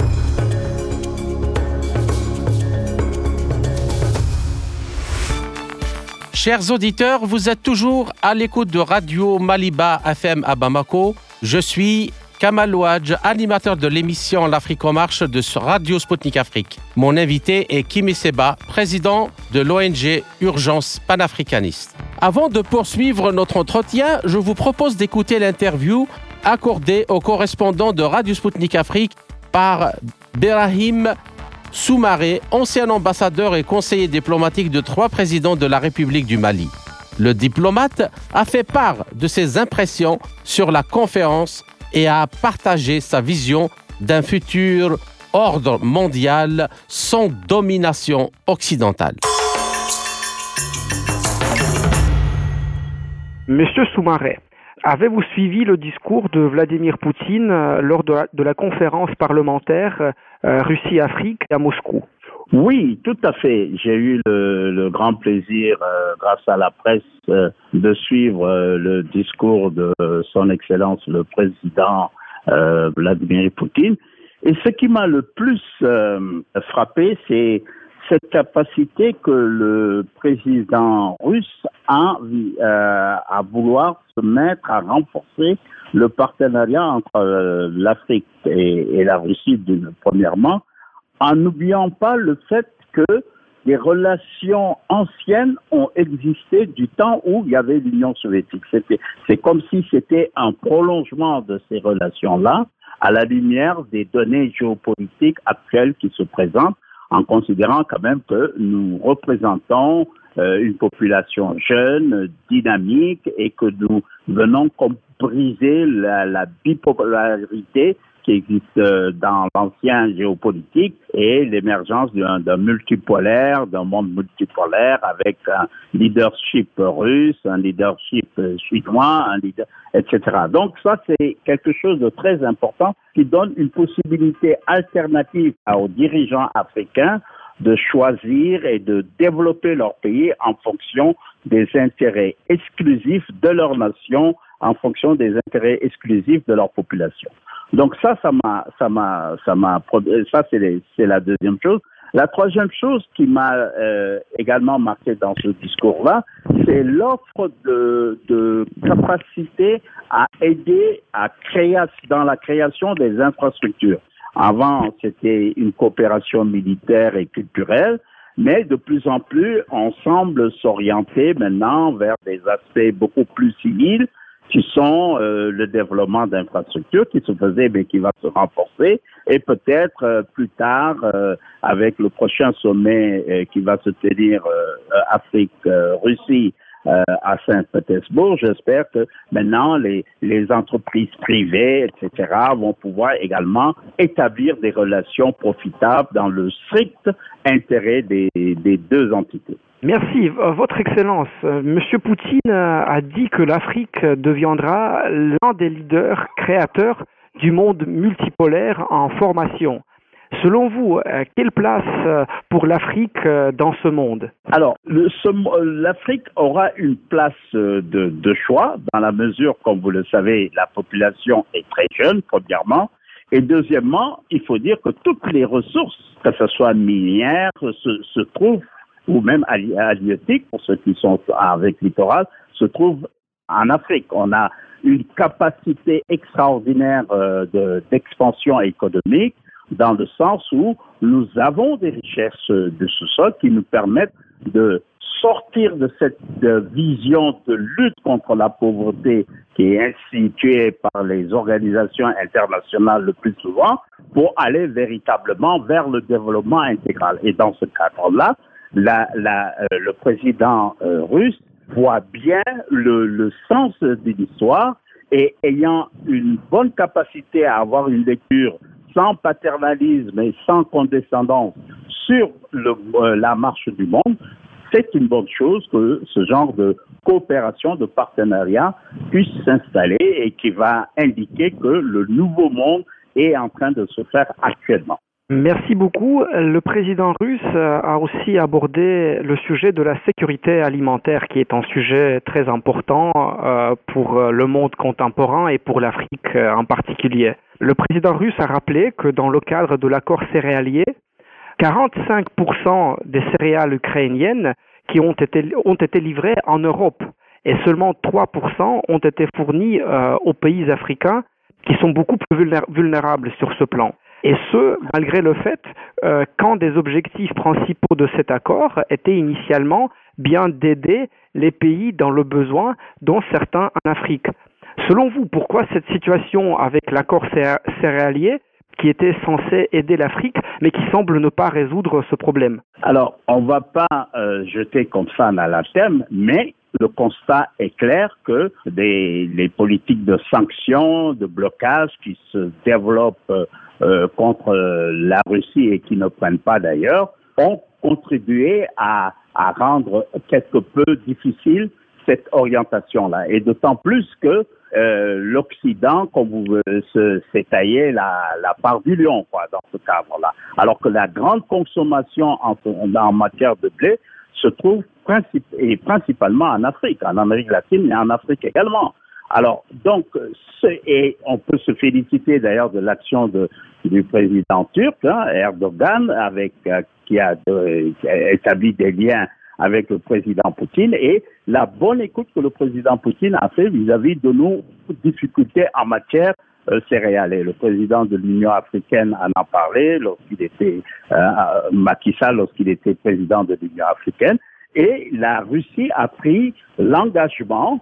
Chers auditeurs, vous êtes toujours à l'écoute de Radio Maliba FM à Bamako. Je suis Kamal Ouadj, animateur de l'émission L'Afrique en marche de Radio Sputnik Afrique. Mon invité est Kimi Seba, président de l'ONG Urgence panafricaniste. Avant de poursuivre notre entretien, je vous propose d'écouter l'interview accordée au correspondant de Radio Sputnik Afrique par Berahim Soumaré, ancien ambassadeur et conseiller diplomatique de trois présidents de la République du Mali. Le diplomate a fait part de ses impressions sur la conférence et a partagé sa vision d'un futur ordre mondial sans domination occidentale. Monsieur Soumaré, avez-vous suivi le discours de Vladimir Poutine euh, lors de la, conférence parlementaire euh, Russie-Afrique à Moscou? Oui, tout à fait. J'ai eu le, grand plaisir, euh, grâce à la presse, de suivre le discours de Son Excellence le Président Vladimir Poutine. Et ce qui m'a le plus frappé, c'est cette capacité que le président russe a euh, à vouloir se mettre à renforcer le partenariat entre euh, l'Afrique et, la Russie, premièrement, en n'oubliant pas le fait que les relations anciennes ont existé du temps où il y avait l'Union soviétique. C'est comme si c'était un prolongement de ces relations-là à la lumière des données géopolitiques actuelles qui se présentent en considérant quand même que nous représentons euh, une population jeune, dynamique et que nous venons briser la, la bipolarité qui existe euh, dans l'ancien géopolitique et l'émergence d'un multipolaire, d'un monde multipolaire avec un leadership russe, un leadership chinois, un leader, etc. Donc ça, c'est quelque chose de très important qui donne une possibilité alternative aux dirigeants africains de choisir et de développer leur pays en fonction des intérêts exclusifs de leur nation, en fonction des intérêts exclusifs de leur population. Donc ça, ça m'a, ça m'a, ça m'a, ça c'est, la deuxième chose. La troisième chose qui m'a euh, également marqué dans ce discours-là, c'est l'offre de, de capacité à aider à créer dans la création des infrastructures. Avant, c'était une coopération militaire et culturelle, mais de plus en plus, on semble s'orienter maintenant vers des aspects beaucoup plus civils, qui sont euh, le développement d'infrastructures qui se faisait mais qui va se renforcer et peut-être euh, plus tard euh, avec le prochain sommet qui va se tenir Afrique Russie à Saint-Pétersbourg. J'espère que maintenant les, les entreprises privées, etc., vont pouvoir également établir des relations profitables dans le strict intérêt des deux entités. Merci, Votre Excellence. Monsieur Poutine a dit que l'Afrique deviendra l'un des leaders créateurs du monde multipolaire en formation. Selon vous, euh, quelle place euh, pour l'Afrique euh, dans ce monde? Alors, l'Afrique aura une place de, choix dans la mesure, comme vous le savez, la population est très jeune, premièrement. Et deuxièmement, il faut dire que toutes les ressources, que ce soit minières, se trouvent, ou même halieutiques, pour ceux qui sont avec littoral, se trouvent en Afrique. On a une capacité extraordinaire d'expansion économique dans le sens où nous avons des richesses de sous-sol qui nous permettent de sortir de cette vision de lutte contre la pauvreté qui est instituée par les organisations internationales le plus souvent pour aller véritablement vers le développement intégral. Et dans ce cadre-là, la, la, euh, le président euh, russe voit bien le, sens de l'histoire et ayant une bonne capacité à avoir une lecture sans paternalisme et sans condescendance sur euh, la marche du monde, c'est une bonne chose que ce genre de coopération, de partenariat puisse s'installer et qui va indiquer que le nouveau monde est en train de se faire actuellement. Merci beaucoup. Le président russe a aussi abordé le sujet de la sécurité alimentaire, qui est un sujet très important euh, pour le monde contemporain et pour l'Afrique en particulier. Le président russe a rappelé que dans le cadre de l'accord céréalier, 45% des céréales ukrainiennes qui ont été, ont été livrées en Europe et seulement 3% ont été fournies euh, aux pays africains qui sont beaucoup plus vulnérables sur ce plan. Et ce, malgré le fait euh, qu'un des objectifs principaux de cet accord était initialement bien d'aider les pays dans le besoin, dont certains en Afrique. Selon vous, pourquoi cette situation avec l'accord céréalier qui était censé aider l'Afrique, mais qui semble ne pas résoudre ce problème? Alors, on ne va pas euh, jeter comme ça dans la thème, mais le constat est clair que les politiques de sanctions, de blocage qui se développent euh, contre la Russie et qui ne prennent pas d'ailleurs, ont contribué à, à rendre quelque peu difficile cette orientation-là. Et d'autant plus que euh, l'Occident, comme vous euh, s'est taillé la, la, part du lion, quoi, dans ce cadre-là. Alors que la grande consommation en, en matière de blé se trouve et principalement en Afrique, en Amérique latine et en Afrique également. Alors, donc, et on peut se féliciter d'ailleurs de l'action du président turc, hein, Erdogan, avec, euh, qui, a, qui a établi des liens avec le président Poutine et la bonne écoute que le président Poutine a fait vis-à-vis de nos difficultés en matière céréalier. Le président de l'Union africaine en a parlé lorsqu'il était Macky Sall, lorsqu'il était président de l'Union africaine. Et la Russie a pris l'engagement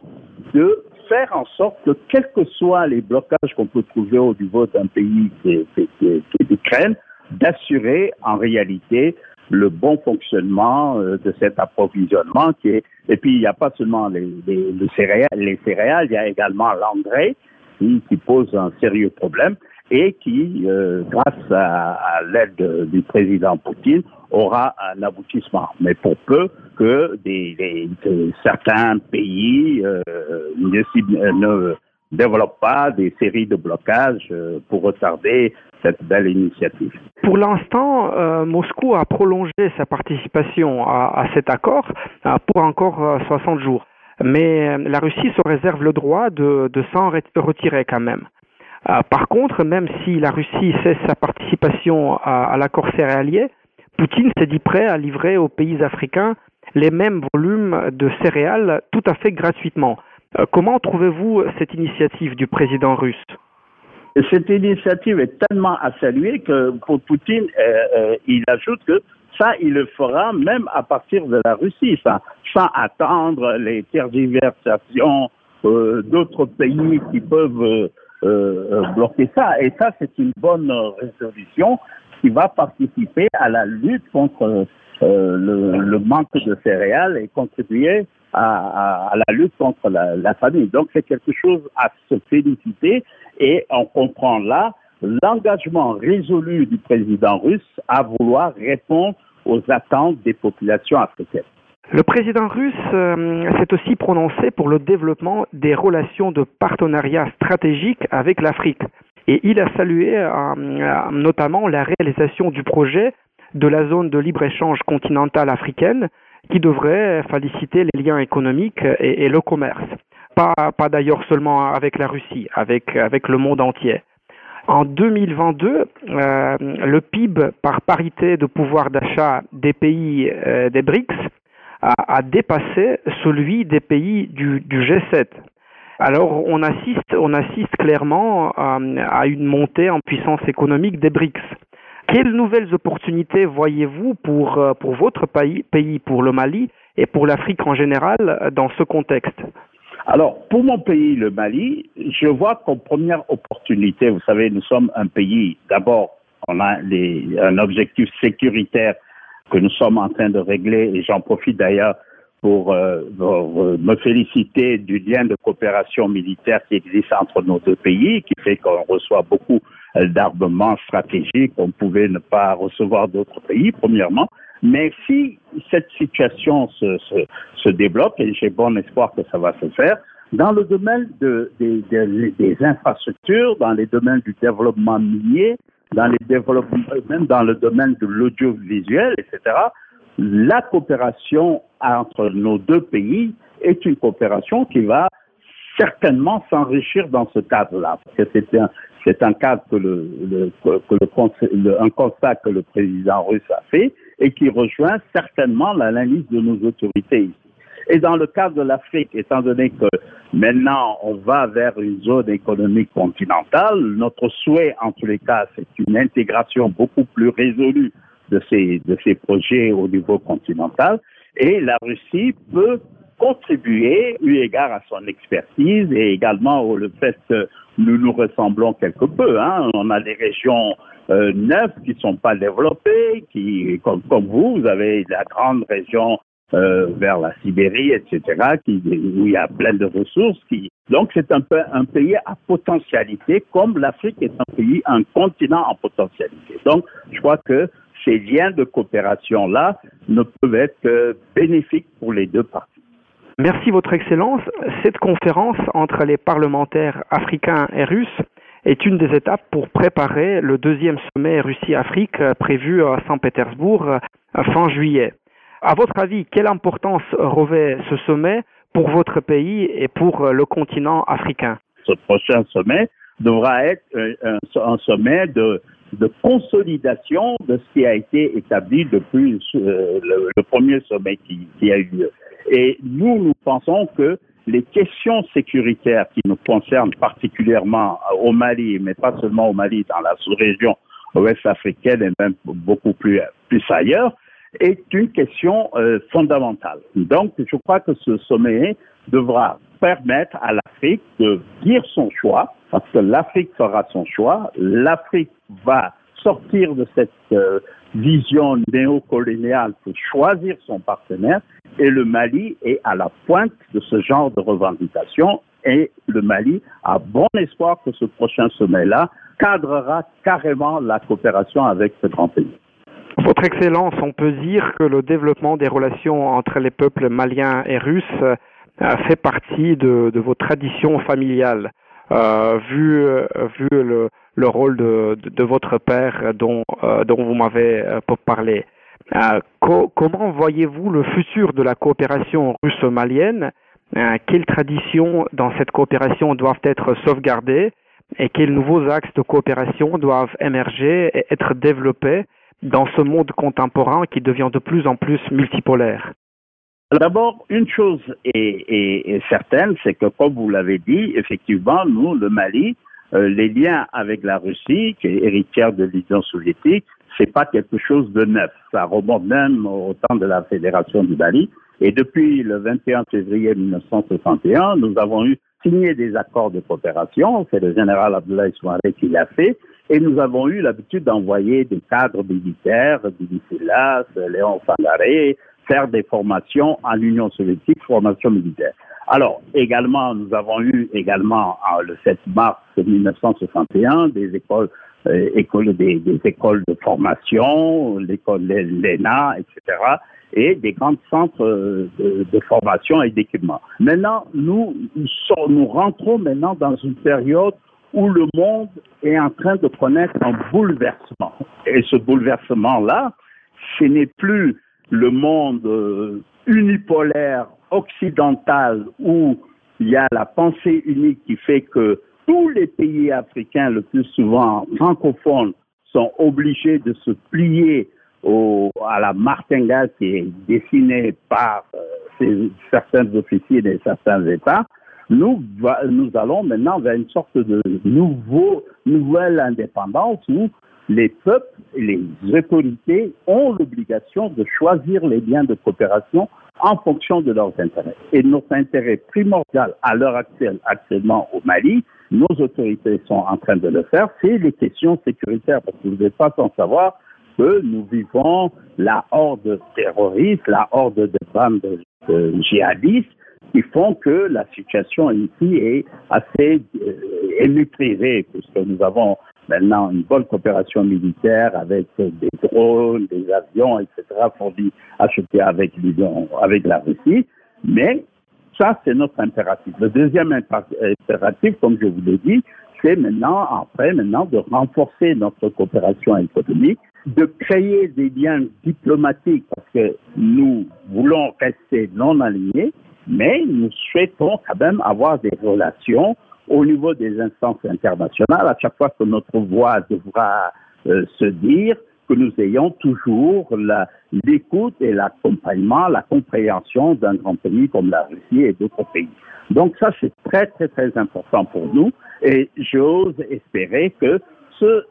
de faire en sorte que, quels que soient les blocages qu'on peut trouver au niveau d'un pays qui est, l'Ukraine, d'assurer en réalité le bon fonctionnement euh, de cet approvisionnement et puis il n'y a pas seulement les, les, céréales, les céréales, il y a également l'engrais qui, pose un sérieux problème et qui, euh, grâce à, l'aide du président Poutine, aura un aboutissement. Mais pour peu que des, certains pays euh, ne, ne, développent pas des séries de blocages euh, pour retarder cette belle initiative. Pour l'instant, euh, Moscou a prolongé sa participation à, à cet accord pour encore 60 jours. Mais la Russie se réserve le droit de, de s'en retirer quand même. Euh, par contre, même si la Russie cesse sa participation à, l'accord céréalier, Poutine s'est dit prêt à livrer aux pays africains les mêmes volumes de céréales tout à fait gratuitement. Euh, comment trouvez-vous cette initiative du président russe? Cette initiative est tellement à saluer que pour Poutine, euh, il ajoute que ça, il le fera même à partir de la Russie, sans attendre les tergiversations d'autres pays qui peuvent euh, euh, bloquer ça. Et ça, c'est une bonne résolution qui va participer à la lutte contre euh, le, manque de céréales et contribuer à, la lutte contre la, la famine. Donc, c'est quelque chose à se féliciter et on comprend là l'engagement résolu du président russe à vouloir répondre aux attentes des populations africaines. Le président russe euh, s'est aussi prononcé pour le développement des relations de partenariat stratégique avec l'Afrique. Et il a salué euh, euh, notamment la réalisation du projet de la zone de libre-échange continentale africaine qui devrait féliciter les liens économiques et, le commerce. Pas, d'ailleurs seulement avec la Russie, avec, avec le monde entier. En 2022, le PIB par parité de pouvoir d'achat des pays des BRICS a, dépassé celui des pays du, G7. Alors on assiste, clairement euh, à, une montée en puissance économique des BRICS. Quelles nouvelles opportunités voyez-vous pour, euh, pour votre pays, pays, pour le Mali et pour l'Afrique en général dans ce contexte? Alors, pour mon pays, le Mali, je vois comme première opportunité, vous savez, nous sommes un pays, d'abord, on a un objectif sécuritaire que nous sommes en train de régler, et j'en profite d'ailleurs pour, euh, me féliciter du lien de coopération militaire qui existe entre nos deux pays, qui fait qu'on reçoit beaucoup d'armements stratégiques qu'on pouvait ne pas recevoir d'autres pays, premièrement. Mais si cette situation se, se, se développe, et j'ai bon espoir que ça va se faire, dans le domaine de, des infrastructures, dans les domaines du développement minier, dans les développements, même dans le domaine de l'audiovisuel, etc., la coopération entre nos deux pays est une coopération qui va certainement s'enrichir dans ce cadre-là. C'est un, un cadre que le, le, que le, un constat que le président russe a fait et qui rejoint certainement l'analyse de nos autorités ici. Et dans le cas de l'Afrique, étant donné que maintenant on va vers une zone économique continentale, notre souhait en tous les cas, c'est une intégration beaucoup plus résolue de ces, de ces projets au niveau continental. Et la Russie peut contribuer, eu égard à son expertise et également au le fait que nous nous ressemblons quelque peu. Hein. On a des régions euh, neuves qui ne sont pas développées, qui, comme, comme vous, vous avez la grande région euh, vers la Sibérie, etc., où il y a plein de ressources. Qui... Donc c'est un, peu, un pays à potentialité, comme l'Afrique est un pays, un continent en potentialité. Donc je crois que ces liens de coopération-là ne peuvent être que bénéfiques pour les deux parties. Merci Votre Excellence. Cette conférence entre les parlementaires africains et russes est une des étapes pour préparer le deuxième sommet Russie-Afrique prévu à Saint-Pétersbourg fin juillet. À votre avis, quelle importance revêt ce sommet pour votre pays et pour euh, le continent africain? Ce prochain sommet devra être euh, un, sommet de, consolidation de ce qui a été établi depuis euh, le, premier sommet qui, a eu lieu. Et nous, nous pensons que les questions sécuritaires qui nous concernent particulièrement au Mali, mais pas seulement au Mali, dans la sous-région ouest africaine et même beaucoup plus, plus ailleurs, est une question euh, fondamentale. Donc, je crois que ce sommet devra permettre à l'Afrique de dire son choix, parce que l'Afrique fera son choix. L'Afrique va sortir de cette euh, vision néocoloniale pour choisir son partenaire et le Mali est à la pointe de ce genre de revendication et le Mali a bon espoir que ce prochain sommet-là cadrera carrément la coopération avec ce grand pays. Votre Excellence, on peut dire que le développement des relations entre les peuples maliens et russes fait partie de, vos traditions familiales, euh, vu, euh, vu le, le rôle de, votre père dont, euh, vous m'avez parlé. Comment voyez-vous le futur de la coopération russo-malienne Quelles traditions dans cette coopération doivent être sauvegardées? Et quels nouveaux axes de coopération doivent émerger et être développés? Dans ce monde contemporain qui devient de plus en plus multipolaire D'abord, une chose est, certaine, c'est que comme vous l'avez dit, effectivement, nous, le Mali, euh, les liens avec la Russie, qui est héritière de l'Union soviétique, c'est pas quelque chose de neuf. Ça remonte même au temps de la Fédération du Mali. Et depuis le 21 février 1961, nous avons eu signé des accords de coopération. C'est le général Abdoulaye Souaré qui l'a fait. Et nous avons eu l'habitude d'envoyer des cadres militaires, Billy Léon Sangaré, faire des formations en Union soviétique, formation militaire. Alors, également, nous avons eu également le 7 mars 1961 des écoles, euh, écoles des, écoles de formation, l'école l'ENA, etc., et des grands centres euh, de, formation et d'équipement. Maintenant, nous, nous rentrons maintenant dans une période où le monde est en train de connaître un bouleversement. Et ce bouleversement-là, ce n'est plus le monde euh, unipolaire occidentale où il y a la pensée unique qui fait que tous les pays africains, le plus souvent francophones, sont obligés de se plier au, à la martingale qui est dessinée par euh, certains officiers de certains États, nous, nous allons maintenant vers une sorte de nouveau, nouvelle indépendance où les peuples les autorités ont l'obligation de choisir les liens de coopération en fonction de leurs intérêts. Et notre intérêt primordial à l'heure actuelle, actuellement au Mali, nos autorités sont en train de le faire, c'est les questions sécuritaires, parce que vous n'êtes pas sans savoir que nous vivons la horde terroriste, la horde de bandes de djihadistes qui font que la situation ici est assez euh, maîtrisée, puisque nous avons maintenant une bonne coopération militaire avec des drones, des avions, etc., fournis, achetés avec, avec la Russie. Mais ça, c'est notre impératif. Le deuxième impératif, comme je vous l'ai dit, c'est maintenant, après, maintenant, de renforcer notre coopération économique, de créer des liens diplomatiques, parce que nous voulons rester non alignés, mais nous souhaitons quand même avoir des relations au niveau des instances internationales, à chaque fois que notre voix devra euh, se dire, que nous ayons toujours l'écoute et l'accompagnement, la compréhension d'un grand pays comme la Russie et d'autres pays. Donc ça, c'est très, très, très important pour nous et j'ose espérer que ce,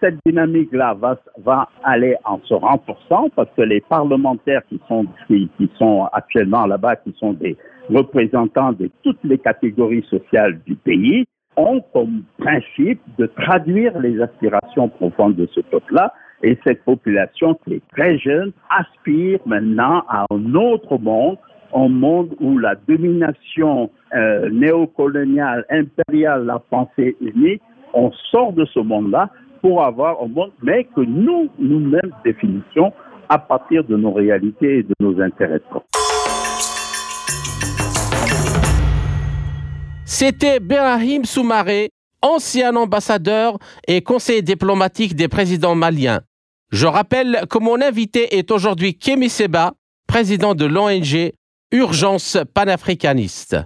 cette dynamique-là va, va aller en se renforçant parce que les parlementaires qui sont, qui, qui sont actuellement là-bas, qui sont des représentants de toutes les catégories sociales du pays, ont comme principe de traduire les aspirations profondes de ce peuple-là. Et cette population qui est très jeune aspire maintenant à un autre monde, un monde où la domination euh, néocoloniale, impériale, la pensée unique, on sort de ce monde-là pour avoir un monde, mais que nous, nous-mêmes définissons à partir de nos réalités et de nos intérêts propres. C'était Berahim Soumaré, ancien ambassadeur et conseiller diplomatique des présidents maliens. Je rappelle que mon invité est aujourd'hui Kémy Seba, président de l'ONG Urgence panafricaniste.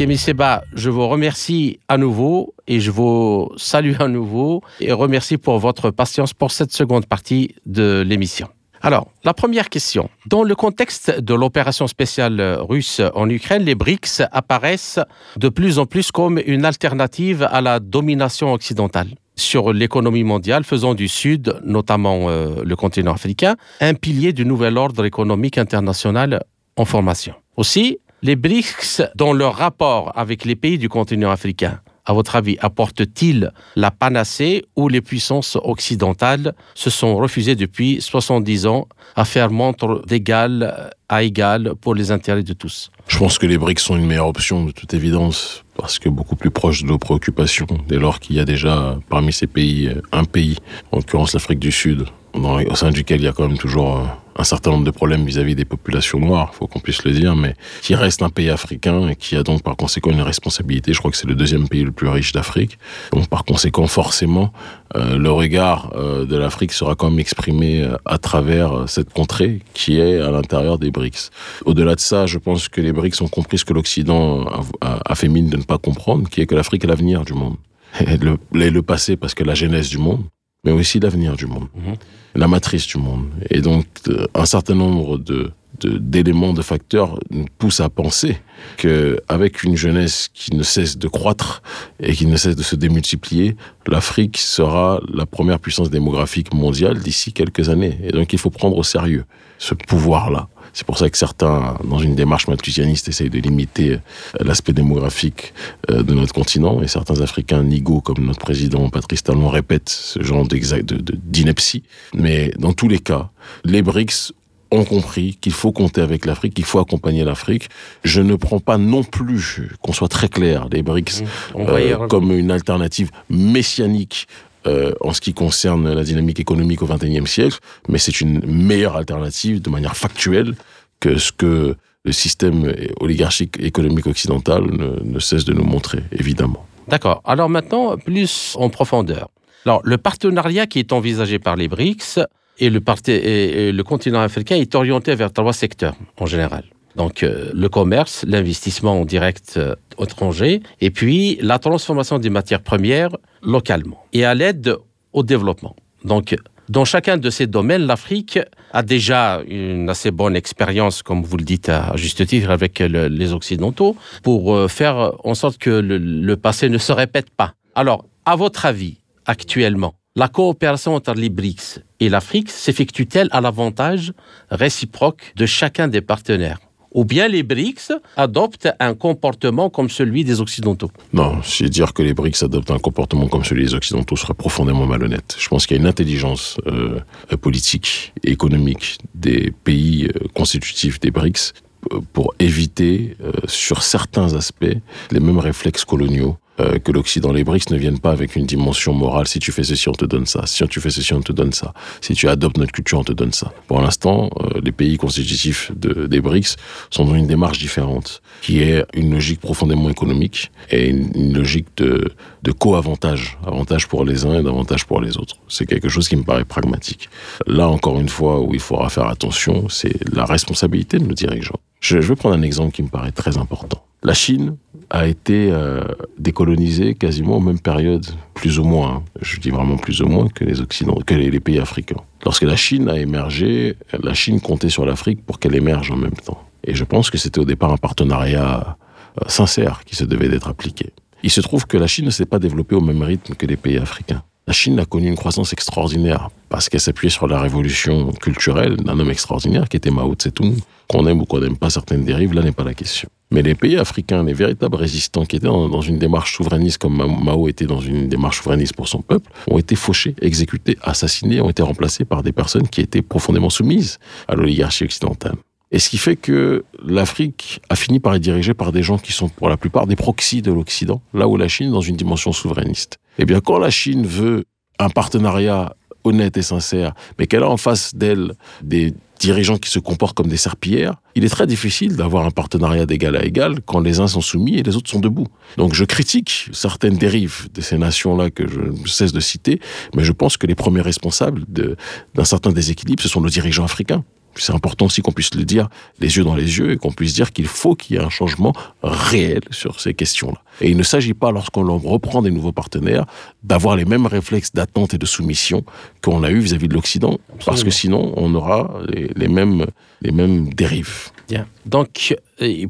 Kémy Seba, je vous remercie à nouveau et je vous salue à nouveau et remercie pour votre patience pour cette seconde partie de l'émission. Alors, la première question. Dans le contexte de l'opération spéciale russe en Ukraine, les BRICS apparaissent de plus en plus comme une alternative à la domination occidentale sur l'économie mondiale, faisant du Sud, notamment euh, le continent africain, un pilier du nouvel ordre économique international en formation. Aussi, les BRICS, dans leur rapport avec les pays du continent africain, à votre avis, apportent-ils la panacée ou les puissances occidentales se sont refusées depuis 70 ans à faire montre d'égal à égal pour les intérêts de tous? Je pense que les BRICS sont une meilleure option de toute évidence parce que beaucoup plus proche de nos préoccupations dès lors qu'il y a déjà parmi ces pays un pays, en l'occurrence l'Afrique du Sud, au sein duquel il y a quand même toujours euh, un certain nombre de problèmes vis-à-vis des populations noires, faut qu'on puisse le dire, mais qui reste un pays africain et qui a donc par conséquent une responsabilité. Je crois que c'est le deuxième pays le plus riche d'Afrique. Donc par conséquent, forcément, euh, le regard euh, de l'Afrique sera quand même exprimé à travers cette contrée qui est à l'intérieur des BRICS. Au-delà de ça, je pense que les BRICS ont compris ce que l'Occident a, a, fait mine de ne pas comprendre, qui est que l'Afrique est l'avenir du monde. Et le, le passé parce que la genèse du monde, mais aussi l'avenir du monde, mmh. La matrice du monde. Et donc, euh, un certain nombre de d'éléments, de, de, facteurs nous poussent à penser qu'avec une jeunesse qui ne cesse de croître et qui ne cesse de se démultiplier, l'Afrique sera la première puissance démographique mondiale d'ici quelques années. Et donc il faut prendre au sérieux ce pouvoir-là. C'est pour ça que certains, dans une démarche malthusianiste, essayent de limiter l'aspect démographique euh, de notre continent, et certains Africains nigauds, comme notre président Patrice Talon, répètent ce genre d'ineptie. Mais dans tous les cas, les BRICS ont compris qu'il faut compter avec l'Afrique, qu'il faut accompagner l'Afrique. Je ne prends pas non plus, qu'on soit très clair, les BRICS mmh, euh, comme une alternative messianique euh, en ce qui concerne la dynamique économique au XXIe siècle, mais c'est une meilleure alternative de manière factuelle que ce que le système oligarchique économique occidental ne, cesse de nous montrer, évidemment. D'accord. Alors maintenant, plus en profondeur. Alors, le partenariat qui est envisagé par les BRICS et le, continent africain est orienté vers trois secteurs en général. Donc euh, le commerce, l'investissement en direct euh, étranger, et puis la transformation des matières premières localement, et à l'aide au développement. Donc dans chacun de ces domaines, l'Afrique a déjà une assez bonne expérience, comme vous le dites à juste titre, avec le, les Occidentaux, pour euh, faire en sorte que le, le passé ne se répète pas. Alors, à votre avis, actuellement, la coopération entre les BRICS et l'Afrique s'effectue-t-elle à l'avantage réciproque de chacun des partenaires? Ou bien les BRICS adoptent un comportement comme celui des Occidentaux Non, si dire que les BRICS adoptent un comportement comme celui des Occidentaux serait profondément malhonnête. Je pense qu'il y a une intelligence euh, politique et économique des pays euh, constitutifs des BRICS euh, pour éviter, sur certains aspects, les mêmes réflexes coloniaux euh, que l'Occident. Les BRICS ne viennent pas avec une dimension morale. Si tu fais ceci, on te donne ça. Si tu fais ceci, on te donne ça. Si tu adoptes notre culture, on te donne ça. Pour l'instant, euh, les pays constitutifs de, des BRICS sont dans une démarche différente, qui est une logique profondément économique et une, une logique de, de co-avantage. Avantage pour les uns et davantage pour les autres. C'est quelque chose qui me paraît pragmatique. Là, encore une fois, où il faudra faire attention, c'est la responsabilité de nos dirigeants. Je, je vais prendre un exemple qui me paraît très important. La Chine a été euh, décolonisée quasiment aux mêmes périodes, plus ou moins, je dis vraiment plus ou moins que les Occidentaux, que les, les pays africains. Lorsque la Chine a émergé, la Chine comptait sur l'Afrique pour qu'elle émerge en même temps. Et je pense que c'était au départ un partenariat euh, sincère qui se devait d'être appliqué. Il se trouve que la Chine ne s'est pas développée au même rythme que les pays africains. La Chine a connu une croissance extraordinaire parce qu'elle s'appuyait sur la révolution culturelle d'un homme extraordinaire qui était Mao Tse-tung. Qu'on aime ou qu'on n'aime pas certaines dérives, là n'est pas la question. Mais les pays africains, les véritables résistants qui étaient dans, une démarche souverainiste comme Mao était dans une démarche souverainiste pour son peuple, ont été fauchés, exécutés, assassinés, ont été remplacés par des personnes qui étaient profondément soumises à l'oligarchie occidentale. Et ce qui fait que l'Afrique a fini par être dirigée par des gens qui sont pour la plupart des proxys de l'Occident, là où la Chine dans une dimension souverainiste. Eh bien, quand la Chine veut un partenariat honnête et sincère, mais qu'elle a en face d'elle des dirigeants qui se comportent comme des serpillères, il est très difficile d'avoir un partenariat d'égal à égal quand les uns sont soumis et les autres sont debout. Donc je critique certaines dérives de ces nations-là que je cesse de citer, mais je pense que les premiers responsables d'un certain déséquilibre, ce sont nos dirigeants africains C'est important aussi qu'on puisse le dire les yeux dans les yeux et qu'on puisse dire qu'il faut qu'il y ait un changement réel sur ces questions-là. Et il ne s'agit pas, lorsqu'on reprend des nouveaux partenaires, d'avoir les mêmes réflexes d'attente et de soumission qu'on a eu vis-à-vis de l'Occident, parce que sinon, on aura les, mêmes, les mêmes dérives. Bien. Donc,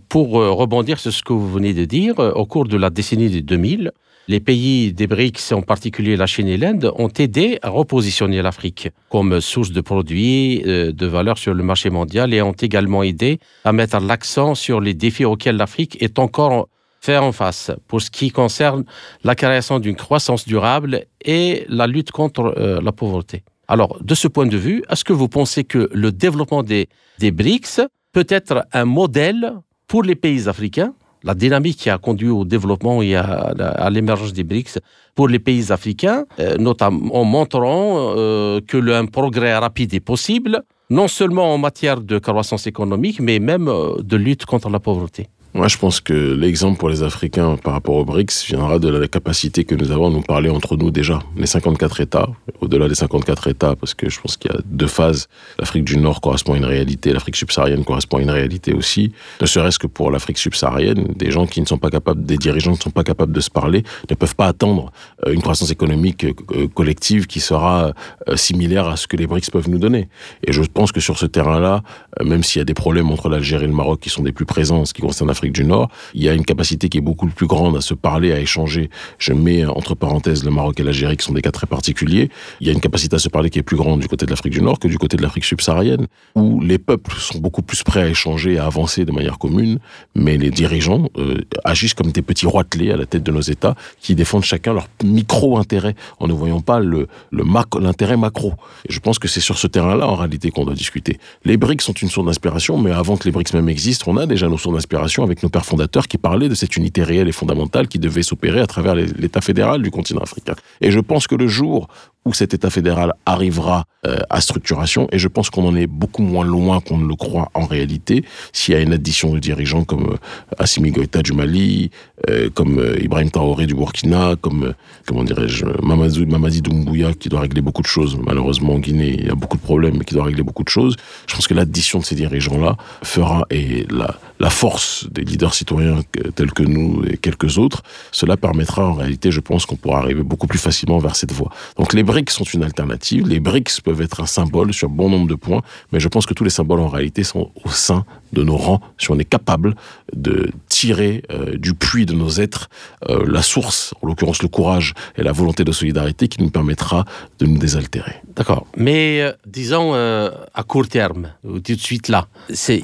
pour euh, rebondir sur ce que vous venez de dire, euh, au cours de la décennie de 2000, les pays des BRICS, en particulier la Chine et l'Inde, ont aidé à repositionner l'Afrique comme source de produits euh, de valeur sur le marché mondial et ont également aidé à mettre l'accent sur les défis auxquels l'Afrique est encore fait en face pour ce qui concerne la création d'une croissance durable et la lutte contre euh, la pauvreté. Alors, de ce point de vue, est-ce que vous pensez que le développement des, des BRICS peut être un modèle pour les pays africains? La dynamique qui a conduit au développement et à, l'émergence des BRICS pour les pays africains, euh, notamment en montrant euh, que un progrès rapide est possible, non seulement en matière de croissance économique, mais même euh, de lutte contre la pauvreté. Moi, je pense que l'exemple pour les Africains par rapport aux BRICS viendra de la capacité que nous avons à nous parler entre nous déjà. Les 54 États, au-delà des 54 États, parce que je pense qu'il y a deux phases. L'Afrique du Nord correspond à une réalité, l'Afrique subsaharienne correspond à une réalité aussi. Ne serait-ce que pour l'Afrique subsaharienne, des gens qui ne sont pas capables, des dirigeants qui ne sont pas capables de se parler, ne peuvent pas attendre euh, une croissance économique euh, collective qui sera euh, similaire à ce que les BRICS peuvent nous donner. Et je pense que sur ce terrain-là, même s'il y a des problèmes entre l'Algérie et le Maroc qui sont des plus présents en ce qui concerne l'Afrique du Nord, il y a une capacité qui est beaucoup plus grande à se parler, à échanger. Je mets entre parenthèses le Maroc et l'Algérie qui sont des cas très particuliers. Il y a une capacité à se parler qui est plus grande du côté de l'Afrique du Nord que du côté de l'Afrique subsaharienne, où les peuples sont beaucoup plus prêts à échanger, à avancer de manière commune, mais les dirigeants euh, agissent comme des petits roitelets à la tête de nos États qui défendent chacun leur micro-intérêt en ne voyant pas le, le l'intérêt macro. Je pense que c'est sur ce terrain-là, en réalité, qu'on doit discuter. Les BRICS sont une source d'inspiration, mais avant que les BRICS même existent, on a déjà nos sources d'inspiration avec nos pères fondateurs qui parlaient de cette unité réelle et fondamentale qui devait s'opérer à travers l'État fédéral du continent africain. Et je pense que le jour où cet État fédéral arrivera euh, à structuration, et je pense qu'on en est beaucoup moins loin qu'on ne le croit en réalité, s'il y a une addition de dirigeants comme euh, Assimi Goïta du Mali, euh, comme Ibrahim Traoré du Burkina, comme, comment dirais-je, Mamadi Doumbouya qui doit régler beaucoup de choses. Malheureusement, en Guinée, il y a beaucoup de problèmes, mais qui doit régler beaucoup de choses. Je pense que l'addition de ces dirigeants-là fera, et la, la force des leaders citoyens tels que nous et quelques autres, cela permettra en réalité, je pense, qu'on pourra arriver beaucoup plus facilement vers cette voie. Donc les BRICS sont une alternative. Les BRICS peuvent être un symbole sur bon nombre de points, mais je pense que tous les symboles en réalité sont au sein de nos rangs si on est capable de tirer euh, du puits de nos êtres euh, la source, en l'occurrence le courage et la volonté de solidarité qui nous permettra de nous désaltérer. D'accord. Mais euh, disons à court terme, tout de suite là, c'est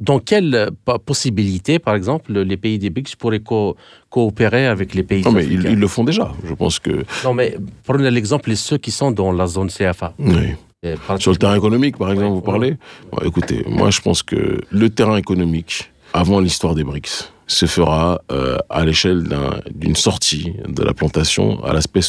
dans quelle possibilité, par exemple, les pays des BRICS pourraient coopérer avec les pays Non, mais ils, le font déjà. Je pense que. Non, mais prenez l'exemple de ceux qui sont dans la zone CFA. Oui. Sur le terrain économique, par exemple, vous parlez Écoutez, moi je pense que le terrain économique, avant l'histoire des BRICS, se fera euh, à l'échelle d'une sortie de la plantation à l'aspect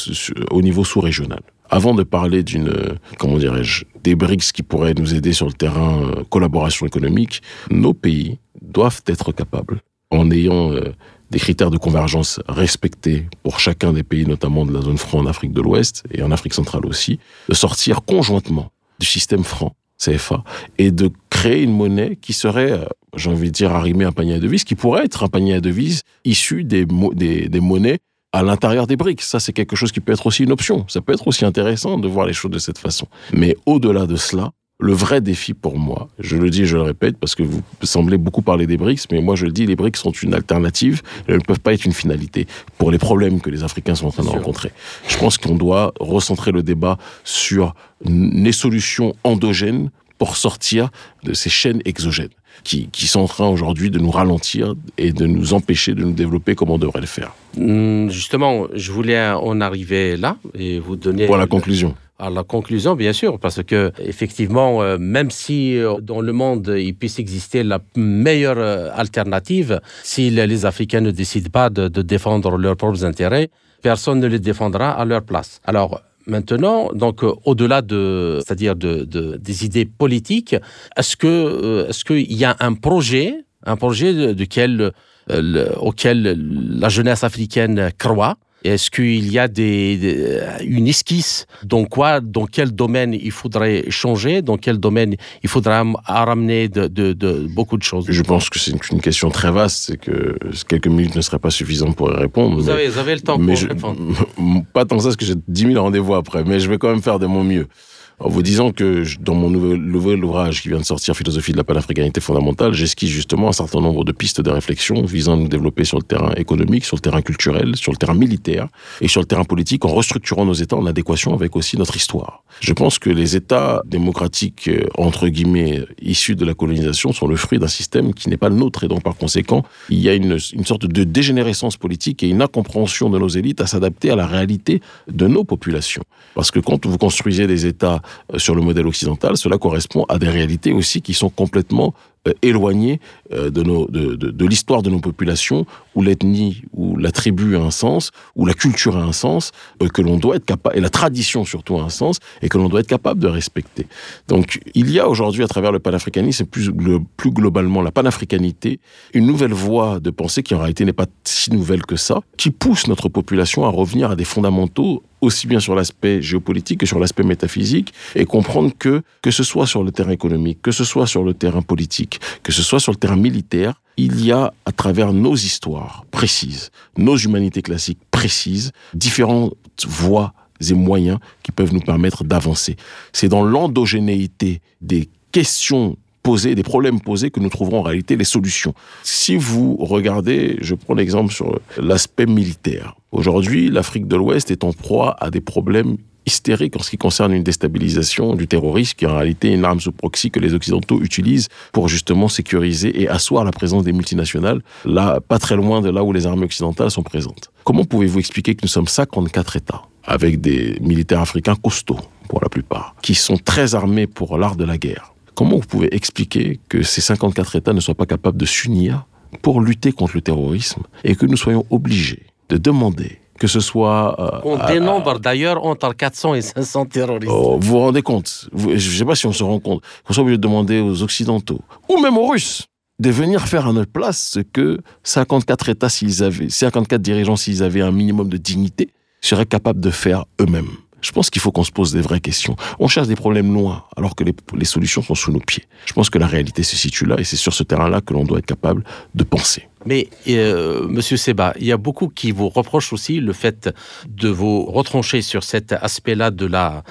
au niveau sous-régional. Avant de parler d'une, comment dirais-je, des BRICS qui pourraient nous aider sur le terrain euh, collaboration économique, nos pays doivent être capables, en ayant euh, des critères de convergence respectés pour chacun des pays, notamment de la zone franc en Afrique de l'Ouest et en Afrique centrale aussi, de sortir conjointement du système franc CFA et de créer une monnaie qui serait, euh, j'ai envie de dire, arrimée à un panier à devises, qui pourrait être un panier à devises issu des, des, des monnaies à l'intérieur des briques. Ça, c'est quelque chose qui peut être aussi une option. Ça peut être aussi intéressant de voir les choses de cette façon. Mais au-delà de cela, le vrai défi pour moi, je le dis et je le répète parce que vous semblez beaucoup parler des BRICS, mais moi je le dis, les BRICS sont une alternative, elles ne peuvent pas être une finalité pour les problèmes que les Africains sont en train de rencontrer. Je pense qu'on doit recentrer le débat sur les solutions endogènes pour sortir de ces chaînes exogènes qui, qui sont en train aujourd'hui de nous ralentir et de nous empêcher de nous développer comme on devrait le faire. Hmm, justement, je voulais en arriver là et vous donner... Pour la conclusion à la conclusion, bien sûr, parce que effectivement, euh, même si euh, dans le monde il puisse exister la meilleure euh, alternative, si les Africains ne décident pas de, défendre leurs propres intérêts, personne ne les défendra à leur place. Alors maintenant, donc au-delà de, c'est-à-dire de, des idées politiques, est-ce que est-ce qu'il y a un projet, un projet auquel la jeunesse africaine croit? Est-ce qu'il y a des, une esquisse dans quoi, dans quel domaine il faudrait changer, dans quel domaine il faudra ramener de, de, beaucoup de choses? Je pense que c'est une question très vaste, c'est que quelques minutes ne seraient pas suffisantes pour y répondre. Vous, avez, vous avez, le temps pour répondre. Pas tant ça, parce que j'ai 10 000 rendez-vous après, mais je vais quand même faire de mon mieux en vous disant que dans mon nouvel, ouvrage qui vient de sortir, Philosophie de la panafricanité fondamentale, j'esquisse justement un certain nombre de pistes de réflexion visant à nous développer sur le terrain économique, sur le terrain culturel, sur le terrain militaire et sur le terrain politique en restructurant nos États en adéquation avec aussi notre histoire. Je pense que les États démocratiques, euh, entre guillemets, issus de la colonisation sont le fruit d'un système qui n'est pas le nôtre et donc par conséquent, il y a une, une sorte de dégénérescence politique et une incompréhension de nos élites à s'adapter à la réalité de nos populations. Parce que quand vous construisez des États sur le modèle occidental, cela correspond à des réalités aussi qui sont complètement euh, éloignées euh, de l'histoire de nos populations, où l'ethnie, où la tribu a un sens, où la culture a un sens, que l'on doit être capable, et la tradition surtout a un sens, et que l'on doit être capable de respecter. Donc, il y a aujourd'hui, à travers le panafricanisme, et plus, plus globalement la panafricanité, une nouvelle voie de pensée qui en réalité n'est pas si nouvelle que ça, qui pousse notre population à revenir à des fondamentaux aussi bien sur l'aspect géopolitique que sur l'aspect métaphysique, et comprendre que, que ce soit sur le terrain économique, que ce soit sur le terrain politique, que ce soit sur le terrain militaire, il y a, à travers nos histoires précises, nos humanités classiques précises, différentes voies et moyens qui peuvent nous permettre d'avancer. C'est dans l'endogénéité des questions posées, des problèmes posés que nous trouverons en réalité les solutions. Si vous regardez, je prends l'exemple sur l'aspect militaire. Aujourd'hui, l'Afrique de l'Ouest est en proie à des problèmes hystériques en ce qui concerne une déstabilisation du terrorisme, qui est en réalité une arme sous proxy que les Occidentaux utilisent pour justement sécuriser et asseoir la présence des multinationales, là, pas très loin de là où les armées occidentales sont présentes. Comment pouvez-vous expliquer que nous sommes 54 États, avec des militaires africains costauds, pour la plupart, qui sont très armés pour l'art de la guerre? Comment vous pouvez expliquer que ces 54 États ne soient pas capables de s'unir pour lutter contre le terrorisme et que nous soyons obligés de demander que ce soit... Euh, on dénombre d'ailleurs entre 400 et 500 terroristes. Oh, vous vous rendez compte? Je ne sais pas si on se rend compte qu'on soit obligé de demander aux Occidentaux, ou même aux Russes, de venir faire à notre place ce que 54 États, s'ils avaient, 54 dirigeants, s'ils avaient un minimum de dignité, seraient capables de faire eux-mêmes. Je pense qu'il faut qu'on se pose des vraies questions. On cherche des problèmes loin, alors que les, solutions sont sous nos pieds. Je pense que la réalité se situe là, et c'est sur ce terrain-là que l'on doit être capable de penser. Mais, euh, Monsieur Seba, il y a beaucoup qui vous reprochent aussi le fait de vous retrancher sur cet aspect-là de la,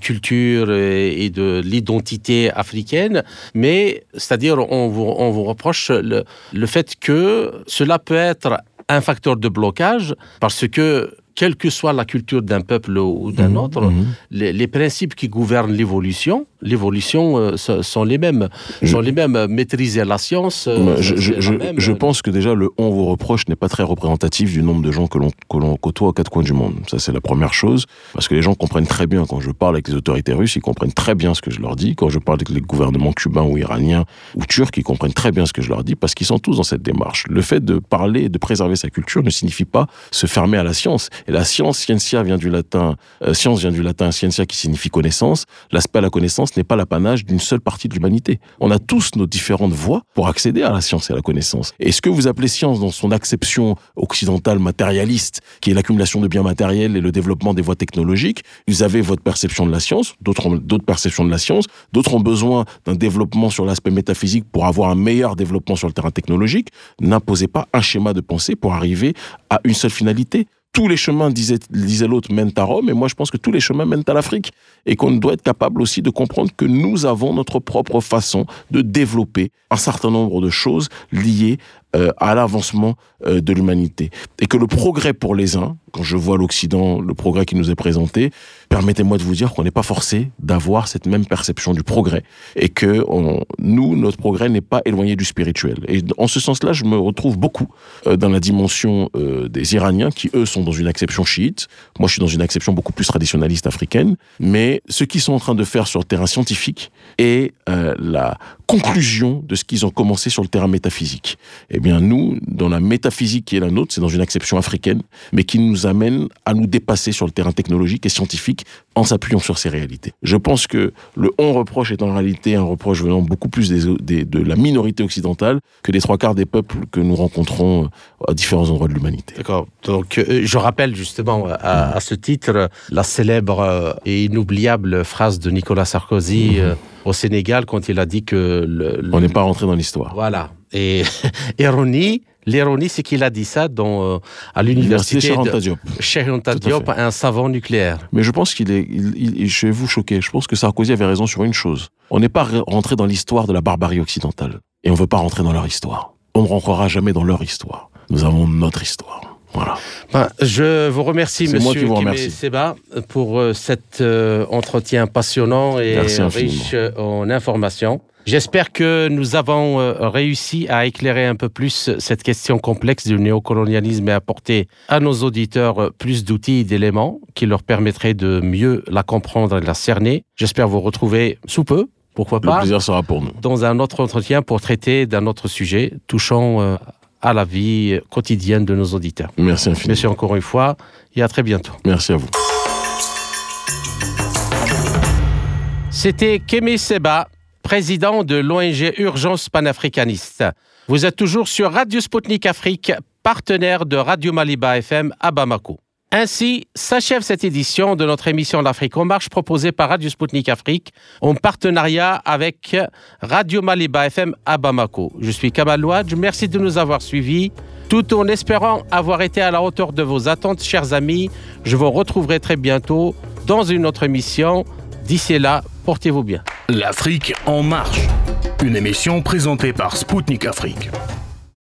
culture et de l'identité africaine, mais c'est-à-dire on vous, reproche le fait que cela peut être un facteur de blocage parce que quelle que soit la culture d'un peuple ou d'un mmh, autre, mmh. Les, les, principes qui gouvernent l'évolution, l'évolution euh, sont les mêmes, je, sont les mêmes. Maîtriser la science. Euh, je, je, même, je, pense que déjà le on vous reproche n'est pas très représentatif du nombre de gens que l'on que l'on côtoie aux quatre coins du monde. Ça c'est la première chose, parce que les gens comprennent très bien quand je parle avec les autorités russes, ils comprennent très bien ce que je leur dis. Quand je parle avec les gouvernements cubains ou iraniens ou turcs, ils comprennent très bien ce que je leur dis, parce qu'ils sont tous dans cette démarche. Le fait de parler, de préserver sa culture ne signifie pas se fermer à la science. Et la science, scientia vient du latin, euh, science vient du latin scientia qui signifie connaissance. L'aspect à la connaissance n'est pas l'apanage d'une seule partie de l'humanité. On a tous nos différentes voies pour accéder à la science et à la connaissance. Et ce que vous appelez science dans son acception occidentale matérialiste, qui est l'accumulation de biens matériels et le développement des voies technologiques, vous avez votre perception de la science, d'autres ont d'autres perceptions de la science, d'autres ont besoin d'un développement sur l'aspect métaphysique pour avoir un meilleur développement sur le terrain technologique. N'imposez pas un schéma de pensée pour arriver à une seule finalité tous les chemins, disait, l'autre, mènent à Rome, et moi je pense que tous les chemins mènent à l'Afrique, et qu'on doit être capable aussi de comprendre que nous avons notre propre façon de développer un certain nombre de choses liées euh, à l'avancement euh, de l'humanité. Et que le progrès pour les uns, quand je vois l'Occident, le progrès qui nous est présenté, permettez-moi de vous dire qu'on n'est pas forcé d'avoir cette même perception du progrès. Et que nous, notre progrès n'est pas éloigné du spirituel. Et en ce sens-là, je me retrouve beaucoup euh, dans la dimension des Iraniens, qui eux sont dans une acception chiite. Moi, je suis dans une acception beaucoup plus traditionnaliste africaine. Mais ce qu'ils sont en train de faire sur le terrain scientifique euh, la conclusion de ce qu'ils ont commencé sur le terrain métaphysique. Et bien, nous, dans la métaphysique qui est la nôtre, c'est dans une acception africaine, mais qui nous amène à nous dépasser sur le terrain technologique et scientifique en s'appuyant sur ces réalités. Je pense que le on reproche est en réalité un reproche venant beaucoup plus des, de la minorité occidentale que des trois quarts des peuples que nous rencontrons euh, à différents endroits de l'humanité. D'accord. Donc, euh, je rappelle justement à, à, ce titre la célèbre euh, et inoubliable phrase de Nicolas Sarkozy. Mmh au Sénégal quand il a dit que... Le, On n'est pas rentré dans l'histoire. Voilà. Et ironie, l'ironie, c'est qu'il a dit ça dans, euh, à l'université de Diop. Diop, un savant nucléaire. Mais je pense qu'il est... je vais vous choquer. Je pense que Sarkozy avait raison sur une chose. On n'est pas rentré dans l'histoire de la barbarie occidentale. Et on ne veut pas rentrer dans leur histoire. On ne rentrera jamais dans leur histoire. Nous avons notre histoire. Voilà. Ben, je vous remercie, Monsieur Seba, pour euh, cet euh, entretien passionnant et riche en informations. J'espère que nous avons euh, réussi à éclairer un peu plus cette question complexe du néocolonialisme et apporter à nos auditeurs plus d'outils et d'éléments qui leur permettraient de mieux la comprendre et la cerner. J'espère vous retrouver sous peu pourquoi pas. Le plaisir sera pour nous. Dans un autre entretien pour traiter d'un autre sujet touchant à la vie quotidienne de nos auditeurs. Merci infiniment. Merci encore une fois et à très bientôt. Merci à vous. C'était Kémy Seba, président de l'ONG Urgence panafricaniste. Vous êtes toujours sur Radio Sputnik Afrique, partenaire de Radio Maliba FM à Bamako. Ainsi s'achève cette édition de notre émission L'Afrique en marche proposée par Radio Sputnik Afrique en partenariat avec Radio Maliba FM à Bamako. Je suis Kamal Louadj, merci de nous avoir suivis. Tout en espérant avoir été à la hauteur de vos attentes, chers amis, je vous retrouverai très bientôt dans une autre émission. D'ici là, portez-vous bien. L'Afrique en marche, une émission présentée par Sputnik Afrique.